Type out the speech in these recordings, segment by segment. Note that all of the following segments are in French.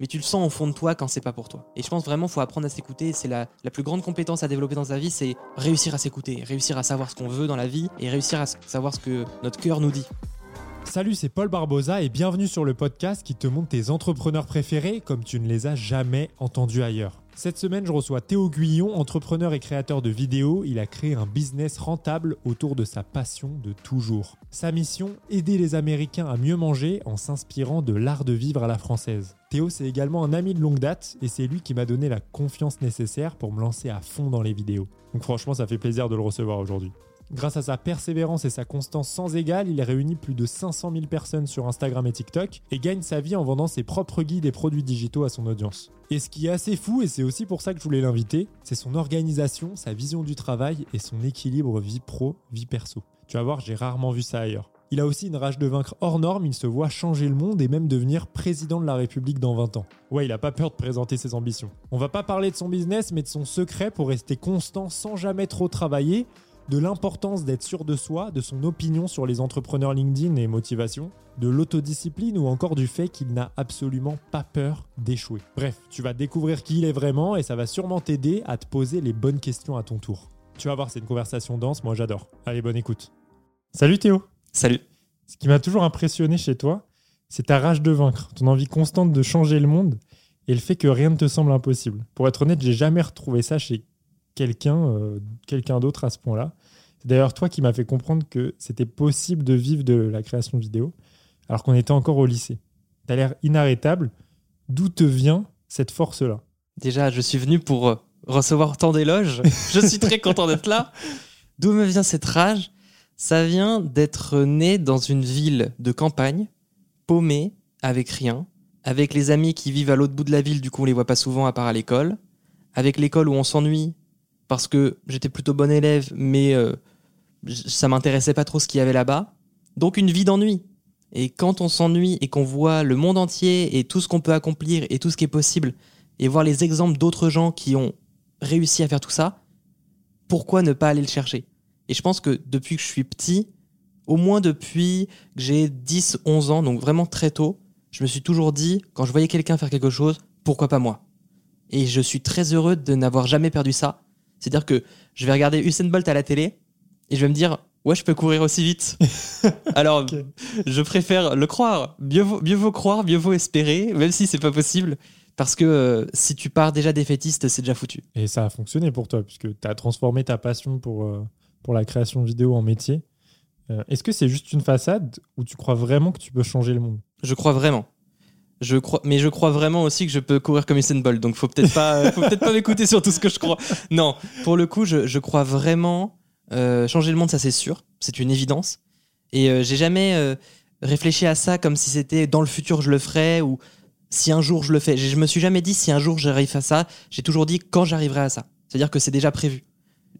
mais tu le sens au fond de toi quand c'est pas pour toi. Et je pense vraiment faut apprendre à s'écouter. C'est la, la plus grande compétence à développer dans sa vie, c'est réussir à s'écouter, réussir à savoir ce qu'on veut dans la vie et réussir à savoir ce que notre cœur nous dit. Salut, c'est Paul Barbosa et bienvenue sur le podcast qui te montre tes entrepreneurs préférés comme tu ne les as jamais entendus ailleurs. Cette semaine, je reçois Théo Guyon, entrepreneur et créateur de vidéos. Il a créé un business rentable autour de sa passion de toujours. Sa mission, aider les Américains à mieux manger en s'inspirant de l'art de vivre à la française. Théo, c'est également un ami de longue date et c'est lui qui m'a donné la confiance nécessaire pour me lancer à fond dans les vidéos. Donc franchement, ça fait plaisir de le recevoir aujourd'hui. Grâce à sa persévérance et sa constance sans égale, il a réuni plus de 500 000 personnes sur Instagram et TikTok et gagne sa vie en vendant ses propres guides et produits digitaux à son audience. Et ce qui est assez fou, et c'est aussi pour ça que je voulais l'inviter, c'est son organisation, sa vision du travail et son équilibre vie pro, vie perso. Tu vas voir, j'ai rarement vu ça ailleurs. Il a aussi une rage de vaincre hors norme, il se voit changer le monde et même devenir président de la République dans 20 ans. Ouais, il a pas peur de présenter ses ambitions. On va pas parler de son business, mais de son secret pour rester constant sans jamais trop travailler, de l'importance d'être sûr de soi, de son opinion sur les entrepreneurs LinkedIn et motivation, de l'autodiscipline ou encore du fait qu'il n'a absolument pas peur d'échouer. Bref, tu vas découvrir qui il est vraiment et ça va sûrement t'aider à te poser les bonnes questions à ton tour. Tu vas voir, c'est une conversation dense, moi j'adore. Allez, bonne écoute. Salut Théo Salut Ce qui m'a toujours impressionné chez toi, c'est ta rage de vaincre, ton envie constante de changer le monde et le fait que rien ne te semble impossible. Pour être honnête, j'ai jamais retrouvé ça chez quelqu'un euh, quelqu'un d'autre à ce point-là. C'est d'ailleurs toi qui m'as fait comprendre que c'était possible de vivre de la création vidéo alors qu'on était encore au lycée. Tu as l'air inarrêtable. D'où te vient cette force-là? Déjà, je suis venu pour euh, recevoir tant d'éloges. je suis très content d'être là. D'où me vient cette rage? Ça vient d'être né dans une ville de campagne, paumé, avec rien, avec les amis qui vivent à l'autre bout de la ville, du coup on les voit pas souvent à part à l'école, avec l'école où on s'ennuie parce que j'étais plutôt bon élève, mais euh, ça m'intéressait pas trop ce qu'il y avait là-bas. Donc une vie d'ennui. Et quand on s'ennuie et qu'on voit le monde entier et tout ce qu'on peut accomplir et tout ce qui est possible, et voir les exemples d'autres gens qui ont réussi à faire tout ça, pourquoi ne pas aller le chercher? Et je pense que depuis que je suis petit, au moins depuis que j'ai 10, 11 ans, donc vraiment très tôt, je me suis toujours dit, quand je voyais quelqu'un faire quelque chose, pourquoi pas moi? Et je suis très heureux de n'avoir jamais perdu ça. C'est-à-dire que je vais regarder Usain Bolt à la télé et je vais me dire, ouais, je peux courir aussi vite. Alors, je préfère le croire. Mieux vaut, mieux vaut croire, mieux vaut espérer, même si c'est pas possible. Parce que euh, si tu pars déjà défaitiste, c'est déjà foutu. Et ça a fonctionné pour toi, puisque tu as transformé ta passion pour, euh, pour la création vidéo en métier. Euh, Est-ce que c'est juste une façade ou tu crois vraiment que tu peux changer le monde? Je crois vraiment. Je crois, mais je crois vraiment aussi que je peux courir comme Usain Bolt. Donc faut peut-être pas, faut peut-être pas m'écouter sur tout ce que je crois. Non, pour le coup, je, je crois vraiment euh, changer le monde, ça c'est sûr, c'est une évidence. Et euh, j'ai jamais euh, réfléchi à ça comme si c'était dans le futur je le ferais ou si un jour je le fais. Je me suis jamais dit si un jour j'arrive à ça. J'ai toujours dit quand j'arriverai à ça. C'est-à-dire que c'est déjà prévu.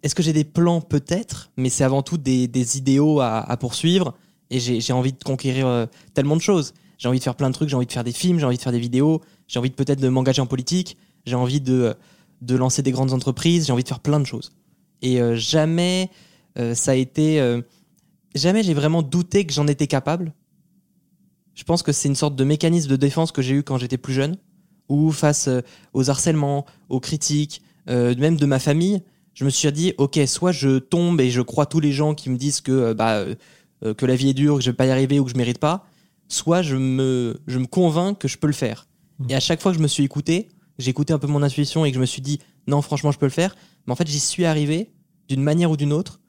Est-ce que j'ai des plans? Peut-être, mais c'est avant tout des, idéaux à, poursuivre. Et j'ai envie de conquérir tellement de choses. J'ai envie de faire plein de trucs, j'ai envie de faire des films, j'ai envie de faire des vidéos, j'ai envie peut-être de m'engager en politique, j'ai envie de lancer des grandes entreprises, j'ai envie de faire plein de choses. Et euh, jamais euh, ça a été... euh, jamais j'ai vraiment douté que j'en étais capable. Je pense que c'est une sorte de mécanisme de défense que j'ai eu quand j'étais plus jeune, où face aux harcèlements, aux critiques, même de ma famille, je me suis dit, ok, soit je tombe et je crois tous les gens qui me disent que, bah, que la vie est dure, que je vais pas y arriver ou que je mérite pas, soit je me, je me convainc que je peux le faire. Mhm. Et à chaque fois que je me suis écouté, j'ai écouté un peu mon intuition et que je me suis dit, non, franchement, je peux le faire. Mais en fait, j'y suis arrivé d'une manière ou d'une autre.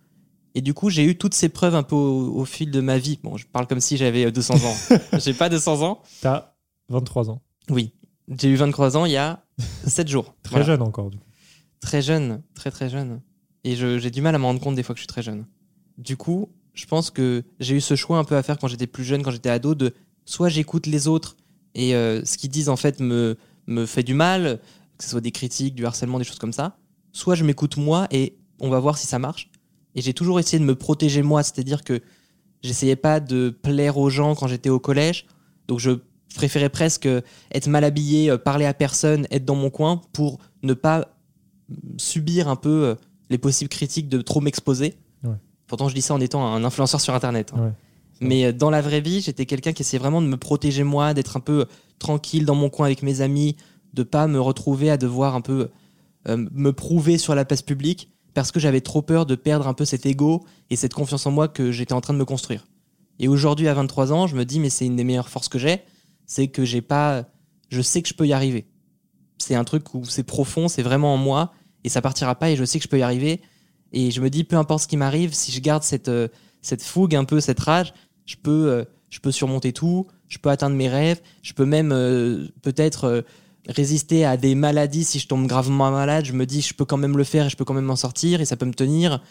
Et du coup, j'ai eu toutes ces preuves un peu au, au fil de ma vie. Bon, je parle comme si j'avais euh, 200 ans. j'ai pas 200 ans. Tu as 23 ans. Oui. J'ai eu 23 ans il y a 7 jours. Très Voilà. jeune encore. du coup. Très jeune, très très jeune. Et j'ai du mal à me rendre compte des fois que je suis très jeune. Du coup, je pense que j'ai eu ce choix un peu à faire quand j'étais plus jeune, quand j'étais ado, de soit j'écoute les autres et euh, ce qu'ils disent en fait me, me fait du mal, que ce soit des critiques, du harcèlement, des choses comme ça, soit je m'écoute moi et on va voir si ça marche. Et j'ai toujours essayé de me protéger moi, c'est-à-dire que j'essayais pas de plaire aux gens quand j'étais au collège, donc je préférais presque être mal habillé, euh, parler à personne, être dans mon coin pour ne pas subir un peu euh, les possibles critiques de trop m'exposer. Ouais. Pourtant, je dis ça en étant un influenceur sur Internet. hein. Ouais. Mais euh, dans la vraie vie, j'étais quelqu'un qui essayait vraiment de me protéger moi, d'être un peu euh, tranquille dans mon coin avec mes amis, de pas me retrouver à devoir un peu euh, me prouver sur la place publique parce que j'avais trop peur de perdre un peu cet ego et cette confiance en moi que j'étais en train de me construire. Et aujourd'hui, à 23 ans, je me dis, mais c'est une des meilleures forces que j'ai, c'est que j'ai pas, je sais que je peux y arriver. C'est un truc où c'est profond, c'est vraiment en moi et ça partira pas et je sais que je peux y arriver. Et je me dis, peu importe ce qui m'arrive, si je garde cette, cette fougue, un peu cette rage, je peux, euh, je peux surmonter tout, je peux atteindre mes rêves, je peux même euh, peut-être euh, résister à des maladies si je tombe gravement malade. Je me dis, je peux quand même le faire et je peux quand même m'en sortir et ça peut me tenir.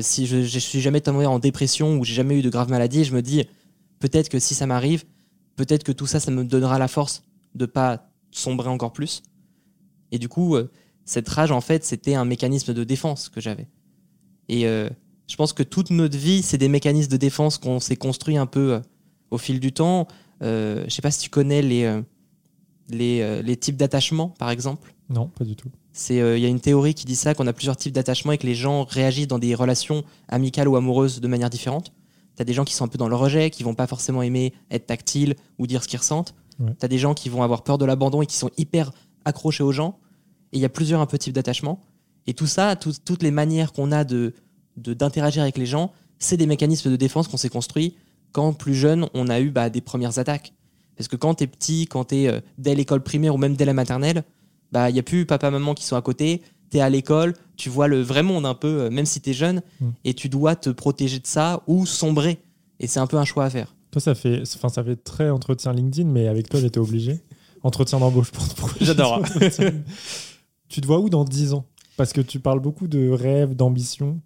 Si je, je suis jamais tombé en dépression ou j'ai jamais eu de graves maladies, je me dis, peut-être que si ça m'arrive, peut-être que tout ça, ça me donnera la force de pas sombrer encore plus. Et du coup, cette rage, en fait, c'était un mécanisme de défense que j'avais. Et je pense que toute notre vie, c'est des mécanismes de défense qu'on s'est construit un peu euh, au fil du temps. Euh, je sais pas si tu connais les, euh, les, euh, les types d'attachement, par exemple. Non, pas du tout. Euh, il y a une théorie qui dit ça, qu'on a plusieurs types d'attachement et que les gens réagissent dans des relations amicales ou amoureuses de manière différente. T'as des gens qui sont un peu dans le rejet, qui vont pas forcément aimer être tactiles ou dire ce qu'ils ressentent. Ouais. T'as des gens qui vont avoir peur de l'abandon et qui sont hyper accrochés aux gens. Et il y a plusieurs un peu types d'attachement. Et tout ça, tout- toutes les manières qu'on a de- d'interagir avec les gens, c'est des mécanismes de défense qu'on s'est construits quand plus jeune, on a eu bah, des premières attaques. Parce que quand t'es petit, quand t'es euh, dès l'école primaire ou même dès la maternelle, bah il y a plus papa maman qui sont à côté. T'es à l'école, tu vois le vrai monde un peu, euh, même si t'es jeune, Mm. et tu dois te protéger de ça ou sombrer. Et c'est un peu un choix à faire. Toi, ça fait, enfin, ça fait très entretien LinkedIn, mais avec toi, j'étais obligé. Entretien d'embauche pour pour- J'adore. tu te vois où dans 10 ans? Parce que tu parles beaucoup de rêves, d'ambition.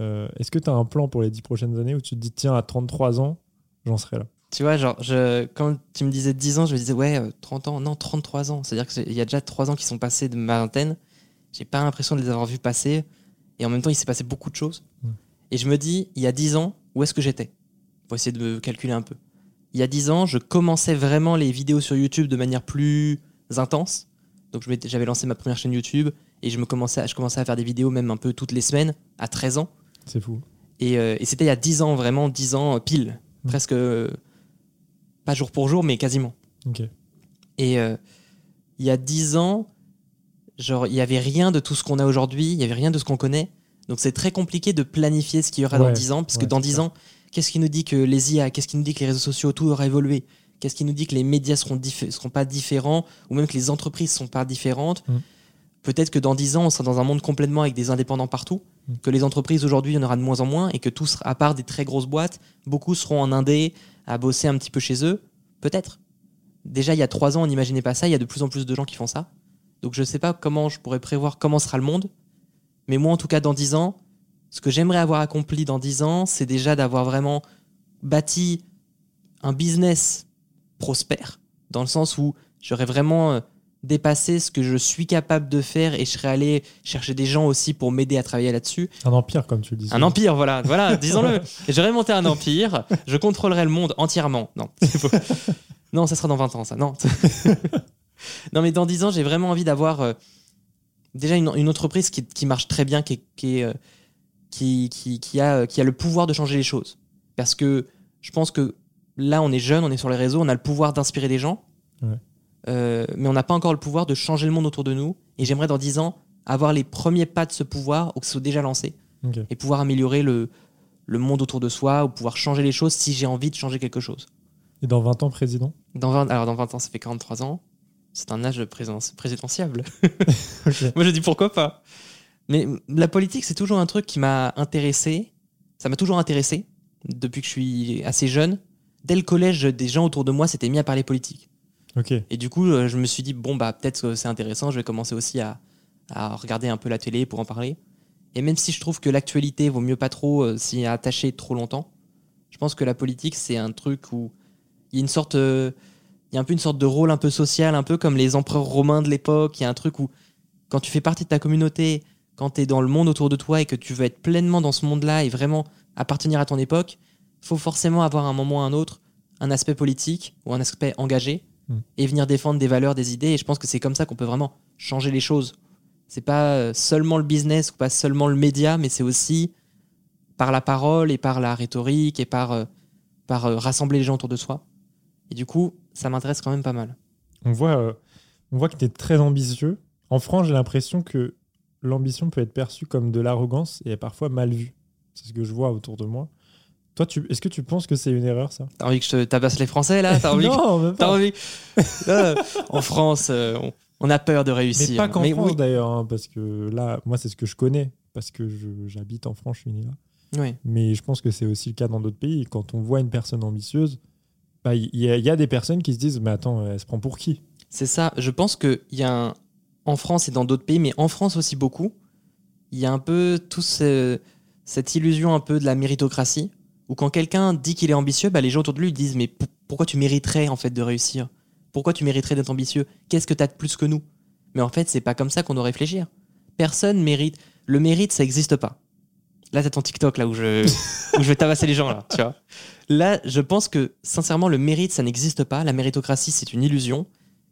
Euh, Est-ce que tu as un plan pour les 10 prochaines années où tu te dis, tiens, à 33 ans, j'en serai là Tu vois, genre, je, quand tu me disais 10 ans, je me disais, ouais, euh, 30 ans, non, 33 ans. C'est-à-dire qu'il y a déjà 3 ans qui sont passés de ma vingtaine. J'ai pas l'impression de les avoir vus passer. Et en même temps, il s'est passé beaucoup de choses. Mm. Et je me dis, il y a 10 ans, où est-ce que j'étais Pour essayer de me calculer un peu. Il y a 10 ans, je commençais vraiment les vidéos sur YouTube de manière plus intense. Donc, j'avais lancé ma première chaîne YouTube et je, me commençais à, je commençais à faire des vidéos même un peu toutes les semaines, à 13 ans. C'est fou. Et, euh, et c'était il y a 10 ans, vraiment 10 ans euh, pile. Mm. Presque, euh, pas jour pour jour, mais quasiment. Et il y a 10 ans, genre, il n'y avait rien de tout ce qu'on a aujourd'hui, il n'y avait rien de ce qu'on connaît. Donc c'est très compliqué de planifier ce qu'il y aura dans Ouais, 10 ans, parce que dans c'est 10 clair. ans, qu'est-ce qui nous dit que les IA, qu'est-ce qui nous dit que les réseaux sociaux, tout aura évolué? Qu'est-ce qui nous dit que les médias seront, seront pas différents, ou même que les entreprises sont pas différentes? Mm. Peut-être que dans 10 ans, on sera dans un monde complètement avec des indépendants partout, Mm. que les entreprises aujourd'hui, il y en aura de moins en moins, et que tous, à part des très grosses boîtes, beaucoup seront en indé, à bosser un petit peu chez eux. Peut-être. Déjà, il y a 3 ans, on n'imaginait pas ça, il y a de plus en plus de gens qui font ça. Donc je sais pas comment je pourrais prévoir comment sera le monde, mais moi, en tout cas, dans 10 ans, ce que j'aimerais avoir accompli dans 10 ans, c'est déjà d'avoir vraiment bâti un business prospère, dans le sens où j'aurais vraiment euh, dépassé ce que je suis capable de faire et je serais allé chercher des gens aussi pour m'aider à travailler là-dessus. Un empire, comme tu le dis. Un empire, voilà, voilà, disons-le. J'aurais monté un empire, je contrôlerais le monde entièrement. Non. Non, ça sera dans 20 ans, ça. Non. non, mais dans 10 ans, j'ai vraiment envie d'avoir euh, déjà une, une entreprise qui, qui marche très bien, qui, euh, qui, qui, qui a, qui a le pouvoir de changer les choses. Parce que je pense que là, on est jeune, on est sur les réseaux, on a le pouvoir d'inspirer des gens, Ouais. Euh, mais on n'a pas encore le pouvoir de changer le monde autour de nous. Et j'aimerais dans 10 ans avoir les premiers pas de ce pouvoir ou que ce soit déjà lancé et pouvoir améliorer le, le monde autour de soi ou pouvoir changer les choses si j'ai envie de changer quelque chose. Et dans 20 ans, président? Dans 20, alors dans 20 ans, ça fait 43 ans. C'est un âge présidentiable. Moi, je dis pourquoi pas. Mais la politique, c'est toujours un truc qui m'a intéressé. Ça m'a toujours intéressé depuis que je suis assez jeune. Dès le collège, des gens autour de moi s'étaient mis à parler politique. Et du coup, euh, je me suis dit, bon, bah, peut-être que c'est intéressant, je vais commencer aussi à, à regarder un peu la télé pour en parler. Et même si je trouve que l'actualité vaut mieux pas trop euh, s'y attacher trop longtemps, je pense que la politique, c'est un truc où Il y a une sorte. euh, il y a un peu une sorte de rôle un peu social, un peu comme les empereurs romains de l'époque. Il y a un truc où, quand tu fais partie de ta communauté, quand tu es dans le monde autour de toi et que tu veux être pleinement dans ce monde-là et vraiment appartenir à ton époque, faut forcément avoir à un moment ou à un autre un aspect politique ou un aspect engagé Et venir défendre des valeurs, des idées. Et je pense que c'est comme ça qu'on peut vraiment changer les choses. C'est pas euh, seulement le business ou pas seulement le média, mais c'est aussi par la parole et par la rhétorique et par, euh, par euh, rassembler les gens autour de soi. Et du coup, ça m'intéresse quand même pas mal. On voit, on voit que tu es très ambitieux. En France, j'ai l'impression que l'ambition peut être perçue comme de l'arrogance et est parfois mal vue. C'est ce que je vois autour de moi. Toi, tu, est-ce que tu penses que c'est une erreur, ça? T'as envie que je te tabasse les Français là? T'as envie que- Non, même T'as envie Euh, En France, euh, on, on a peur de réussir. Mais pas qu'en France oui. d'ailleurs, hein, parce que là, moi, c'est ce que je connais, parce que je- j'habite en France, je suis né là. Oui. Mais je pense que c'est aussi le cas dans d'autres pays. Quand on voit une personne ambitieuse, bah, il y, a- il y a des personnes qui se disent Mais attends, elle se prend pour qui? C'est ça. Je pense qu'il y a un... en France et dans d'autres pays, mais en France aussi beaucoup, il y a un peu tout ce- cette illusion un peu de la méritocratie, où quand quelqu'un dit qu'il est ambitieux, bah, les gens autour de lui disent mais pourquoi tu mériterais en fait de réussir? Pourquoi tu mériterais d'être ambitieux? Qu'est-ce que tu as de plus que nous? Mais en fait, c'est pas comme ça qu'on doit réfléchir. Personne mérite. Le mérite, ça n'existe pas. Là, t'as ton TikTok là où je, où je vais tabasser les gens là, tu vois. Là, je pense que sincèrement, le mérite, ça n'existe pas. La méritocratie, c'est une illusion.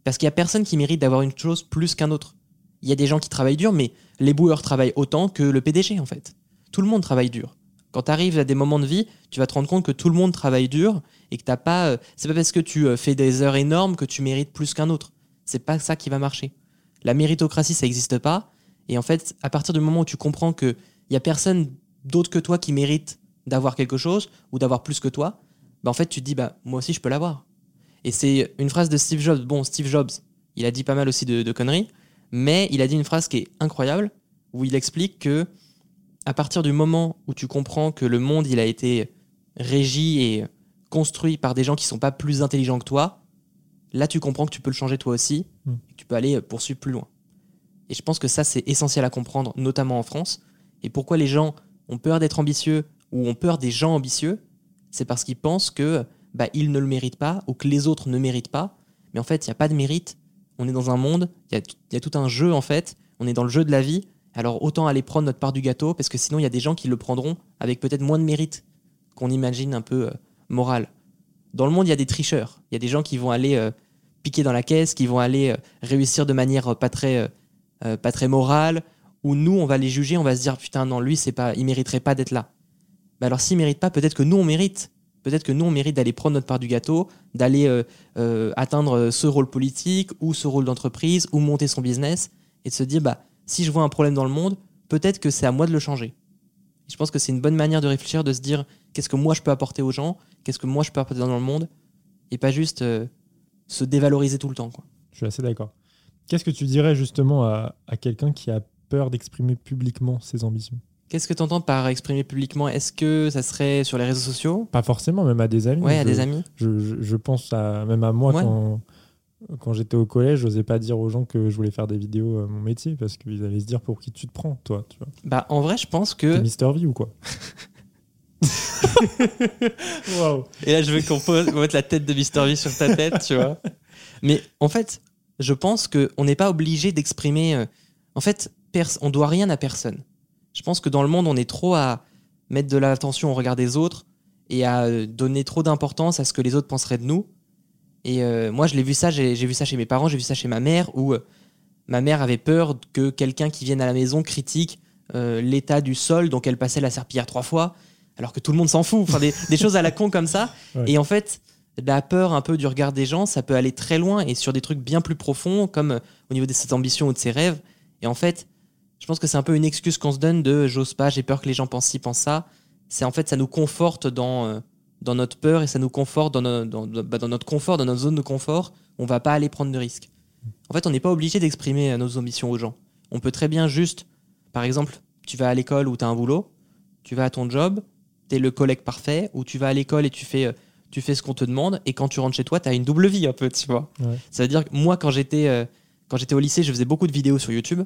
Parce qu'il y a personne qui mérite d'avoir une chose plus qu'un autre. Il y a des gens qui travaillent dur, mais les boueurs travaillent autant que le PDG en fait. Tout le monde travaille dur. Quand tu arrives à des moments de vie, tu vas te rendre compte que tout le monde travaille dur et que t'as pas. euh, c'est pas parce que tu euh, fais des heures énormes que tu mérites plus qu'un autre. C'est pas ça qui va marcher. La méritocratie, ça n'existe pas. Et en fait, à partir du moment où tu comprends que y a personne d'autre que toi qui mérite d'avoir quelque chose ou d'avoir plus que toi, bah en fait, tu te dis bah moi aussi je peux l'avoir. Et c'est une phrase de Steve Jobs. Bon, Steve Jobs, il a dit pas mal aussi de, de conneries, mais il a dit une phrase qui est incroyable où il explique que à partir du moment où tu comprends que le monde il a été régi et construit par des gens qui sont pas plus intelligents que toi, là tu comprends que tu peux le changer toi aussi, et que tu peux aller poursuivre plus loin. Et je pense que ça c'est essentiel à comprendre, notamment en France. Et pourquoi les gens ont peur d'être ambitieux ou ont peur des gens ambitieux, c'est parce qu'ils pensent que bah, ils ne le méritent pas ou que les autres ne méritent pas. Mais en fait, il n'y a pas de mérite. On est dans un monde, il y a, il y a tout un jeu en fait. On est dans le jeu de la vie. Alors autant aller prendre notre part du gâteau parce que sinon il y a des gens qui le prendront avec peut-être moins de mérite qu'on imagine un peu euh, moral. Dans le monde, il y a des tricheurs. Il y a des gens qui vont aller euh, piquer dans la caisse, qui vont aller euh, réussir de manière pas très, morale. Où nous, on va les juger, on va se dire putain non, lui c'est pas, il mériterait pas d'être là. Bah alors s'il mérite pas, peut-être que nous on mérite. Peut-être que nous on mérite d'aller prendre notre part du gâteau, d'aller atteindre ce rôle politique ou ce rôle d'entreprise ou monter son business et de se dire bah si je vois un problème dans le monde, peut-être que c'est à moi de le changer. Et je pense que c'est une bonne manière de réfléchir, de se dire qu'est-ce que moi je peux apporter aux gens, qu'est-ce que moi je peux apporter dans le monde, et pas juste euh, se dévaloriser tout le temps. Quoi. Je suis assez d'accord. Qu'est-ce que tu dirais justement à, à quelqu'un qui a peur d'exprimer publiquement ses ambitions? Qu'est-ce que tu entends par exprimer publiquement? Est-ce que ça serait sur les réseaux sociaux? Pas forcément, même à des amis. Ouais, à Je- des amis Je, je- je pense à, même à moi Ouais. quand, quand j'étais au collège, j'osais pas dire aux gens que je voulais faire des vidéos à mon métier parce qu'ils allaient se dire pour qui tu te prends, toi. Tu vois. Bah en vrai, je pense T'es que Mister V ou quoi Waouh Et là, je veux qu'on pose- mette la tête de Mister V sur ta tête, tu vois. Mais en fait, je pense qu'on n'est pas obligé d'exprimer. euh, En fait, on doit rien à personne. Je pense que dans le monde, on est trop à mettre de l'attention au regard des autres et à euh, donner trop d'importance à ce que les autres penseraient de nous. Et euh, moi, je l'ai vu ça, j'ai vu ça chez mes parents, j'ai vu ça chez ma mère, où euh, ma mère avait peur que quelqu'un qui vienne à la maison critique euh, l'état du sol, donc elle passait la serpillière trois fois, alors que tout le monde s'en fout. Enfin, des, des choses à la con comme ça. Ouais. Et en fait, la peur un peu du regard des gens, ça peut aller très loin et sur des trucs bien plus profonds, comme au niveau de ses ambitions ou de ses rêves. Et en fait, je pense que c'est un peu une excuse qu'on se donne de j'ose pas, j'ai peur que les gens pensent ci, pensent ça. C'est en fait, ça nous conforte dans, dans notre peur et ça nous conforte dans, no- dans, dans- bah, dans notre confort, dans notre zone de confort. On va pas aller prendre de risques. En fait, on n'est pas obligé d'exprimer euh, nos ambitions aux gens. On peut très bien juste, par exemple, tu vas à l'école ou tu as un boulot, tu vas à ton job, tu es le collègue parfait, ou tu vas à l'école et tu fais, euh, tu fais ce qu'on te demande, et quand tu rentres chez toi, tu as une double vie un peu, tu vois. Ouais. Ça veut dire que moi, quand j'étais euh, quand j'étais au lycée, je faisais beaucoup de vidéos sur YouTube,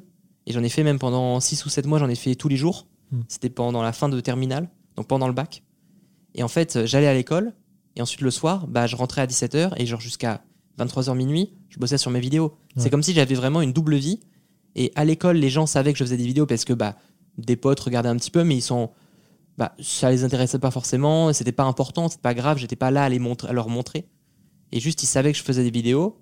et j'en ai fait même pendant 6 ou 7 mois, j'en ai fait tous les jours. Hmm. C'était pendant la fin de terminale, donc pendant le bac. Et en fait, euh, j'allais à l'école, Et ensuite, le soir, bah, je rentrais à 17h et genre jusqu'à 23h minuit, je bossais sur mes vidéos. Ouais. C'est comme si j'avais vraiment une double vie. Et à l'école, les gens savaient que je faisais des vidéos parce que bah, des potes regardaient un petit peu, mais ils sont. Bah, ça les intéressait pas forcément, c'était pas important, c'était pas grave, j'étais pas là à, les à leur montrer. Et juste, ils savaient que je faisais des vidéos,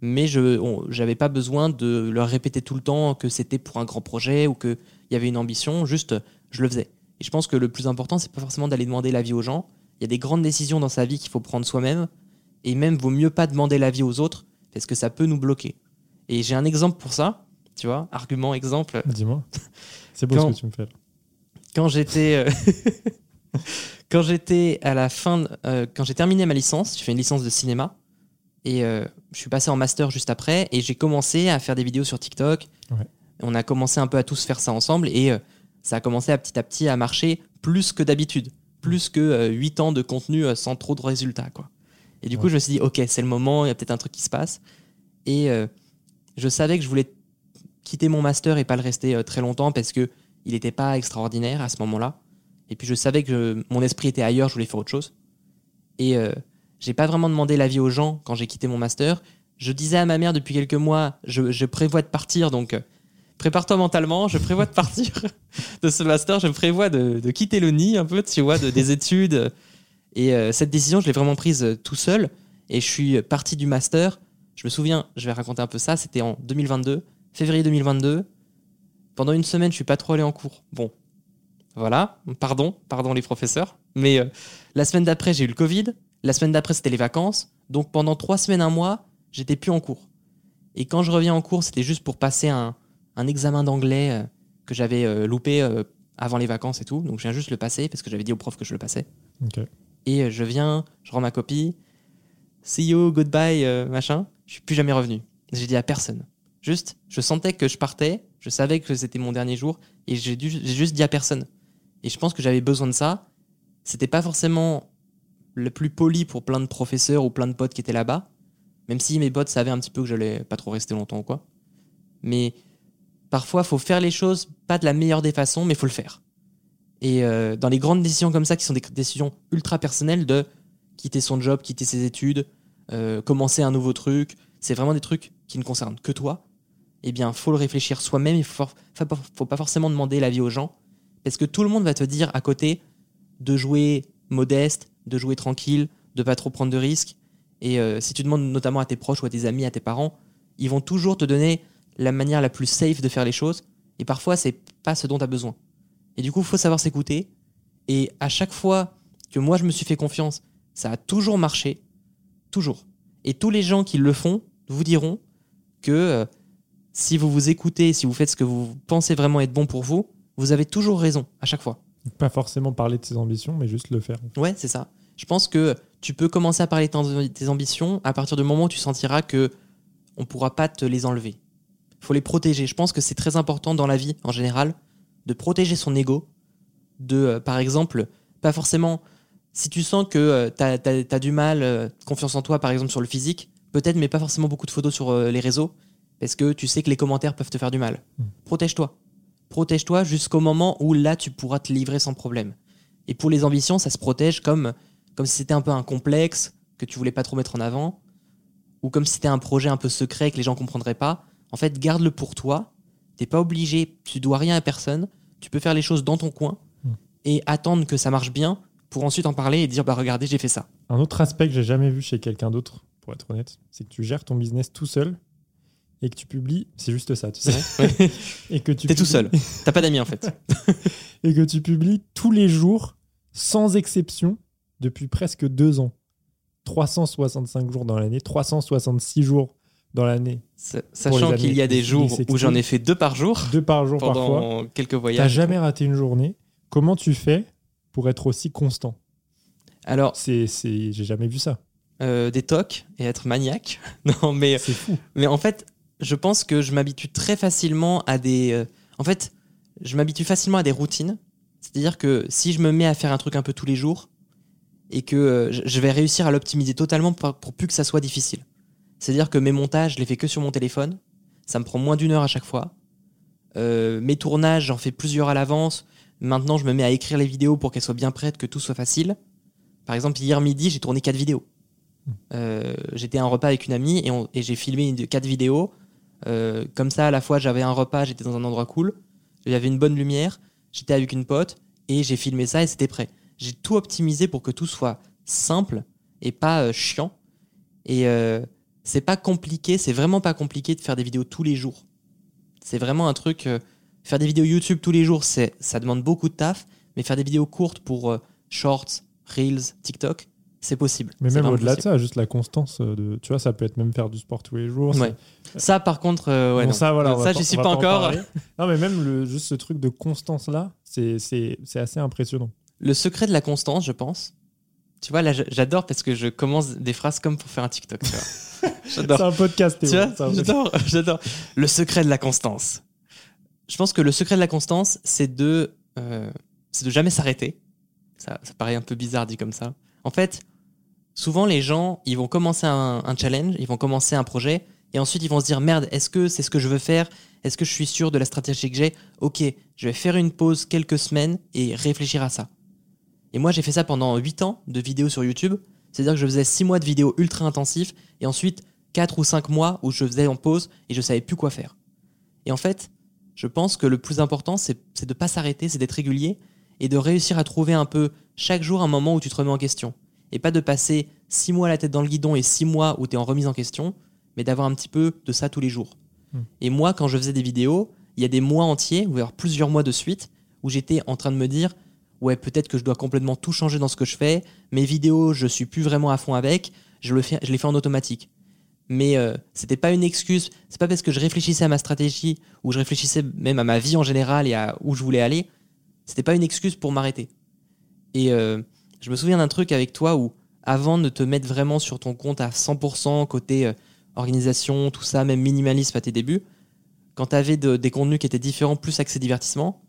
mais je j'avais pas besoin de leur répéter tout le temps que c'était pour un grand projet ou qu'il y avait une ambition, juste je le faisais. Et je pense que le plus important, c'est pas forcément d'aller demander l'avis aux gens. Il y a des grandes décisions dans sa vie qu'il faut prendre soi-même, et même vaut mieux pas demander l'avis aux autres, parce que ça peut nous bloquer. Et j'ai un exemple pour ça, tu vois, argument, exemple. Dis-moi. C'est beau Quand- ce que tu me fais. là. Quand j'étais. euh, quand j'étais à la fin. de- euh, quand j'ai terminé ma licence, j'ai fait une licence de cinéma. Et euh, je suis passé en master juste après. Et j'ai commencé à faire des vidéos sur TikTok. Ouais. On a commencé un peu à tous faire ça ensemble. Et ça a commencé à petit à petit à marcher plus que d'habitude. Plus que 8 ans de contenu euh, sans trop de résultats. Quoi. Et du coup, je me suis dit, ok, c'est le moment, il y a peut-être un truc qui se passe. Et euh, je savais que je voulais quitter mon master et pas le rester euh, très longtemps parce que il n'était pas extraordinaire à ce moment-là. Et puis je savais que mon esprit était ailleurs, je voulais faire autre chose. Et euh, j'ai pas vraiment demandé l'avis aux gens quand j'ai quitté mon master. Je disais à ma mère depuis quelques mois, je, je prévois de partir, donc euh, prépare-toi mentalement, je prévois de partir de ce master, je prévois de, quitter le nid un peu, tu vois, de- des études. Et euh, cette décision, je l'ai vraiment prise euh, tout seul. Et je suis parti du master. Je me souviens, je vais raconter un peu ça, c'était en 2022, février 2022. Pendant une semaine, je suis pas trop allé en cours. Bon, voilà, pardon, pardon les professeurs. Mais euh, la semaine d'après, j'ai eu le Covid. La semaine d'après, c'était les vacances. Donc pendant trois semaines, un mois, j'étais plus en cours. Et quand je reviens en cours, c'était juste pour passer un, un examen d'anglais euh, que j'avais euh, loupé euh, avant les vacances et tout. Donc je viens juste le passer parce que j'avais dit au prof que je le passais. Et je viens, je rends ma copie. See you, goodbye, machin. Je suis plus jamais revenu. J'ai dit à personne. Juste, je sentais que je partais, je savais que c'était mon dernier jour, et j'ai juste dit à personne. Et je pense que j'avais besoin de ça. C'était pas forcément le plus poli pour plein de professeurs ou plein de potes qui étaient là-bas, même si mes potes savaient un petit peu que j'allais pas trop rester longtemps ou quoi. Mais parfois, faut faire les choses pas de la meilleure des façons, mais faut le faire. Et euh, dans les grandes décisions comme ça, qui sont des décisions ultra personnelles de quitter son job, quitter ses études, euh, commencer un nouveau truc, c'est vraiment des trucs qui ne concernent que toi. Eh bien, faut le réfléchir soi-même. Il faut, faut pas- forcément demander l'avis aux gens, parce que tout le monde va te dire à côté de jouer modeste, de jouer tranquille, de pas trop prendre de risques. Et euh, si tu demandes notamment à tes proches ou à tes amis, à tes parents, ils vont toujours te donner la manière la plus safe de faire les choses. Et parfois, c'est pas ce dont tu as besoin. Et du coup, il faut savoir s'écouter. Et à chaque fois que moi, je me suis fait confiance, ça a toujours marché. Toujours. Et tous les gens qui le font vous diront que euh, si vous vous écoutez, si vous faites ce que vous pensez vraiment être bon pour vous, vous avez toujours raison, à chaque fois. Pas forcément parler de ses ambitions, mais juste le faire. Ouais, c'est ça. Je pense que tu peux commencer à parler de tes ambitions à partir du moment où tu sentiras que on pourra pas te les enlever. Il faut les protéger. Je pense que c'est très important dans la vie en général de protéger son ego. De, euh, par exemple, pas forcément. Si tu sens que tu as, du mal, euh, confiance en toi, par exemple sur le physique, peut-être, mais pas forcément beaucoup de photos sur euh, les réseaux, parce que tu sais que les commentaires peuvent te faire du mal. Mm. Protège-toi. Protège-toi jusqu'au moment où là, tu pourras te livrer sans problème. Et pour les ambitions, ça se protège comme, comme si c'était un peu un complexe que tu voulais pas trop mettre en avant, ou comme si c'était un projet un peu secret que les gens comprendraient pas. En fait, garde-le pour toi. T'es pas obligé, tu dois rien à personne. Tu peux faire les choses dans ton coin Mm. et attendre que ça marche bien pour ensuite en parler et dire bah regardez, j'ai fait ça. Un autre aspect que j'ai jamais vu chez quelqu'un d'autre, pour être honnête, c'est que tu gères ton business tout seul et que tu publies. C'est juste ça, tu sais. Ouais. et que tu T'es tout publies- seul. T'as pas d'amis en fait. et que tu publies tous les jours, sans exception, depuis presque deux ans. 365 jours dans l'année, 366 jours dans l'année, Sachant qu'il y a des jours où j'en ai fait deux par jour deux par jour parfois. pendant quelques T'as voyages. jamais raté une journée. Comment tu fais pour être aussi constant? Alors, C'est, c'est, j'ai jamais vu ça. euh, des tocs et être maniaque. non, mais C'est fou. Mais en fait, je pense que je m'habitue très facilement à des. euh, en fait, je m'habitue facilement à des routines. C'est-à-dire que si je me mets à faire un truc un peu tous les jours et que euh, je- je vais réussir à l'optimiser totalement pour, pour plus que ça soit difficile. C'est-à-dire que mes montages, je les fais que sur mon téléphone. Ça me prend moins d'une heure à chaque fois. Euh, mes tournages, j'en fais plusieurs à l'avance. Maintenant, je me mets à écrire les vidéos pour qu'elles soient bien prêtes, que tout soit facile. Par exemple, hier midi, j'ai tourné quatre vidéos. Hmm. Euh, J'étais à un repas avec une amie et, j'ai filmé une- quatre vidéos. Euh, comme ça, à la fois, j'avais un repas, j'étais dans un endroit cool, il y avait une bonne lumière, j'étais avec une pote et j'ai filmé ça et c'était prêt. J'ai tout optimisé pour que tout soit simple et pas euh, chiant. Et euh, c'est pas compliqué, c'est vraiment pas compliqué de faire des vidéos tous les jours. C'est vraiment un truc. euh, faire des vidéos YouTube tous les jours, c'est ça demande beaucoup de taf, mais faire des vidéos courtes pour euh, Shorts, Reels, TikTok, c'est possible. Mais même au-delà de ça, juste la constance euh, de, tu vois, ça peut être même faire du sport tous les jours. Ouais. Ça, par contre, euh, ouais, Bon, non. ça, voilà, ça, j'y suis pas en encore. Non, mais même le, juste ce truc de constance là, c'est c'est- c'est assez impressionnant. Le secret de la constance, je pense. Tu vois, là, j'adore parce que je commence des phrases comme pour faire un TikTok. tu vois. C'est un podcast, Théo. J'adore, j'adore. Le secret de la constance. Je pense que le secret de la constance, c'est de, euh, c'est de jamais s'arrêter. Ça, ça paraît un peu bizarre dit comme ça. En fait, souvent les gens, ils vont commencer un, un challenge, ils vont commencer un projet, et ensuite ils vont se dire merde, est-ce que c'est ce que je veux faire? Est-ce que je suis sûr de la stratégie que j'ai? Ok, je vais faire une pause quelques semaines et réfléchir à ça. Et moi, j'ai fait ça pendant 8 ans de vidéos sur YouTube. C'est-à-dire que je faisais 6 mois de vidéos ultra intensifs et ensuite 4 ou 5 mois où je faisais en pause et je savais plus quoi faire. Et en fait, je pense que le plus important, c'est de pas s'arrêter, c'est d'être régulier et de réussir à trouver un peu chaque jour un moment où tu te remets en question. Et pas de passer 6 mois la tête dans le guidon et 6 mois où tu es en remise en question, mais d'avoir un petit peu de ça tous les jours. Hmm. Et moi, quand je faisais des vidéos, il y a des mois entiers, ou alors plusieurs mois de suite, où j'étais en train de me dire ouais, peut-être que je dois complètement tout changer dans ce que je fais. Mes vidéos, je suis plus vraiment à fond avec. Je, le fais, je les fais en automatique. Mais euh, c'était pas une excuse. C'est pas parce que je réfléchissais à ma stratégie ou je réfléchissais même à ma vie en général et à où je voulais aller. C'était pas une excuse pour m'arrêter. Et euh, je me souviens d'un truc avec toi où, avant de te mettre vraiment sur ton compte à 100% côté euh, organisation, tout ça, même minimalisme à tes débuts, quand tu avais des contenus qui étaient différents, plus accès divertissement,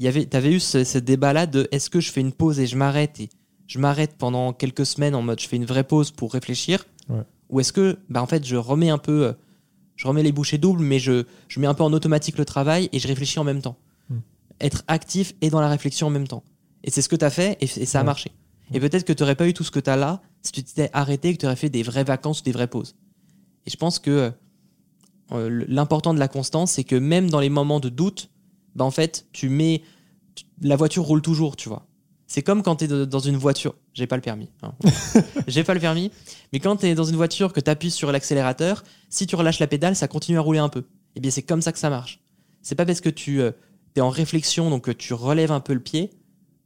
avait, t'avais eu ce, ce débat-là de est-ce que je fais une pause et je m'arrête et je m'arrête pendant quelques semaines en mode je fais une vraie pause pour réfléchir Ouais. Ou est-ce que bah en fait je remets un peu euh, je remets les bouchées doubles mais je, je mets un peu en automatique le travail et je réfléchis en même temps. Hmm. être actif et dans la réflexion en même temps. Et c'est ce que tu as fait et, et ça a marché. Et peut-être que tu n'aurais pas eu tout ce que tu as là si tu t'étais arrêté et que tu aurais fait des vraies vacances ou des vraies pauses. Et je pense que euh, l'important de la constance c'est que même dans les moments de doute bah en fait tu mets tu- la voiture roule toujours tu vois. C'est comme quand tu es dans une voiture j'ai pas le permis hein. j'ai pas le permis. Mais quand tu es dans une voiture que tu appuies sur l'accélérateur si tu relâches la pédale ça continue à rouler un peu. Et bien c'est comme ça que ça marche. C'est pas parce que tu es en réflexion donc que tu relèves un peu le pied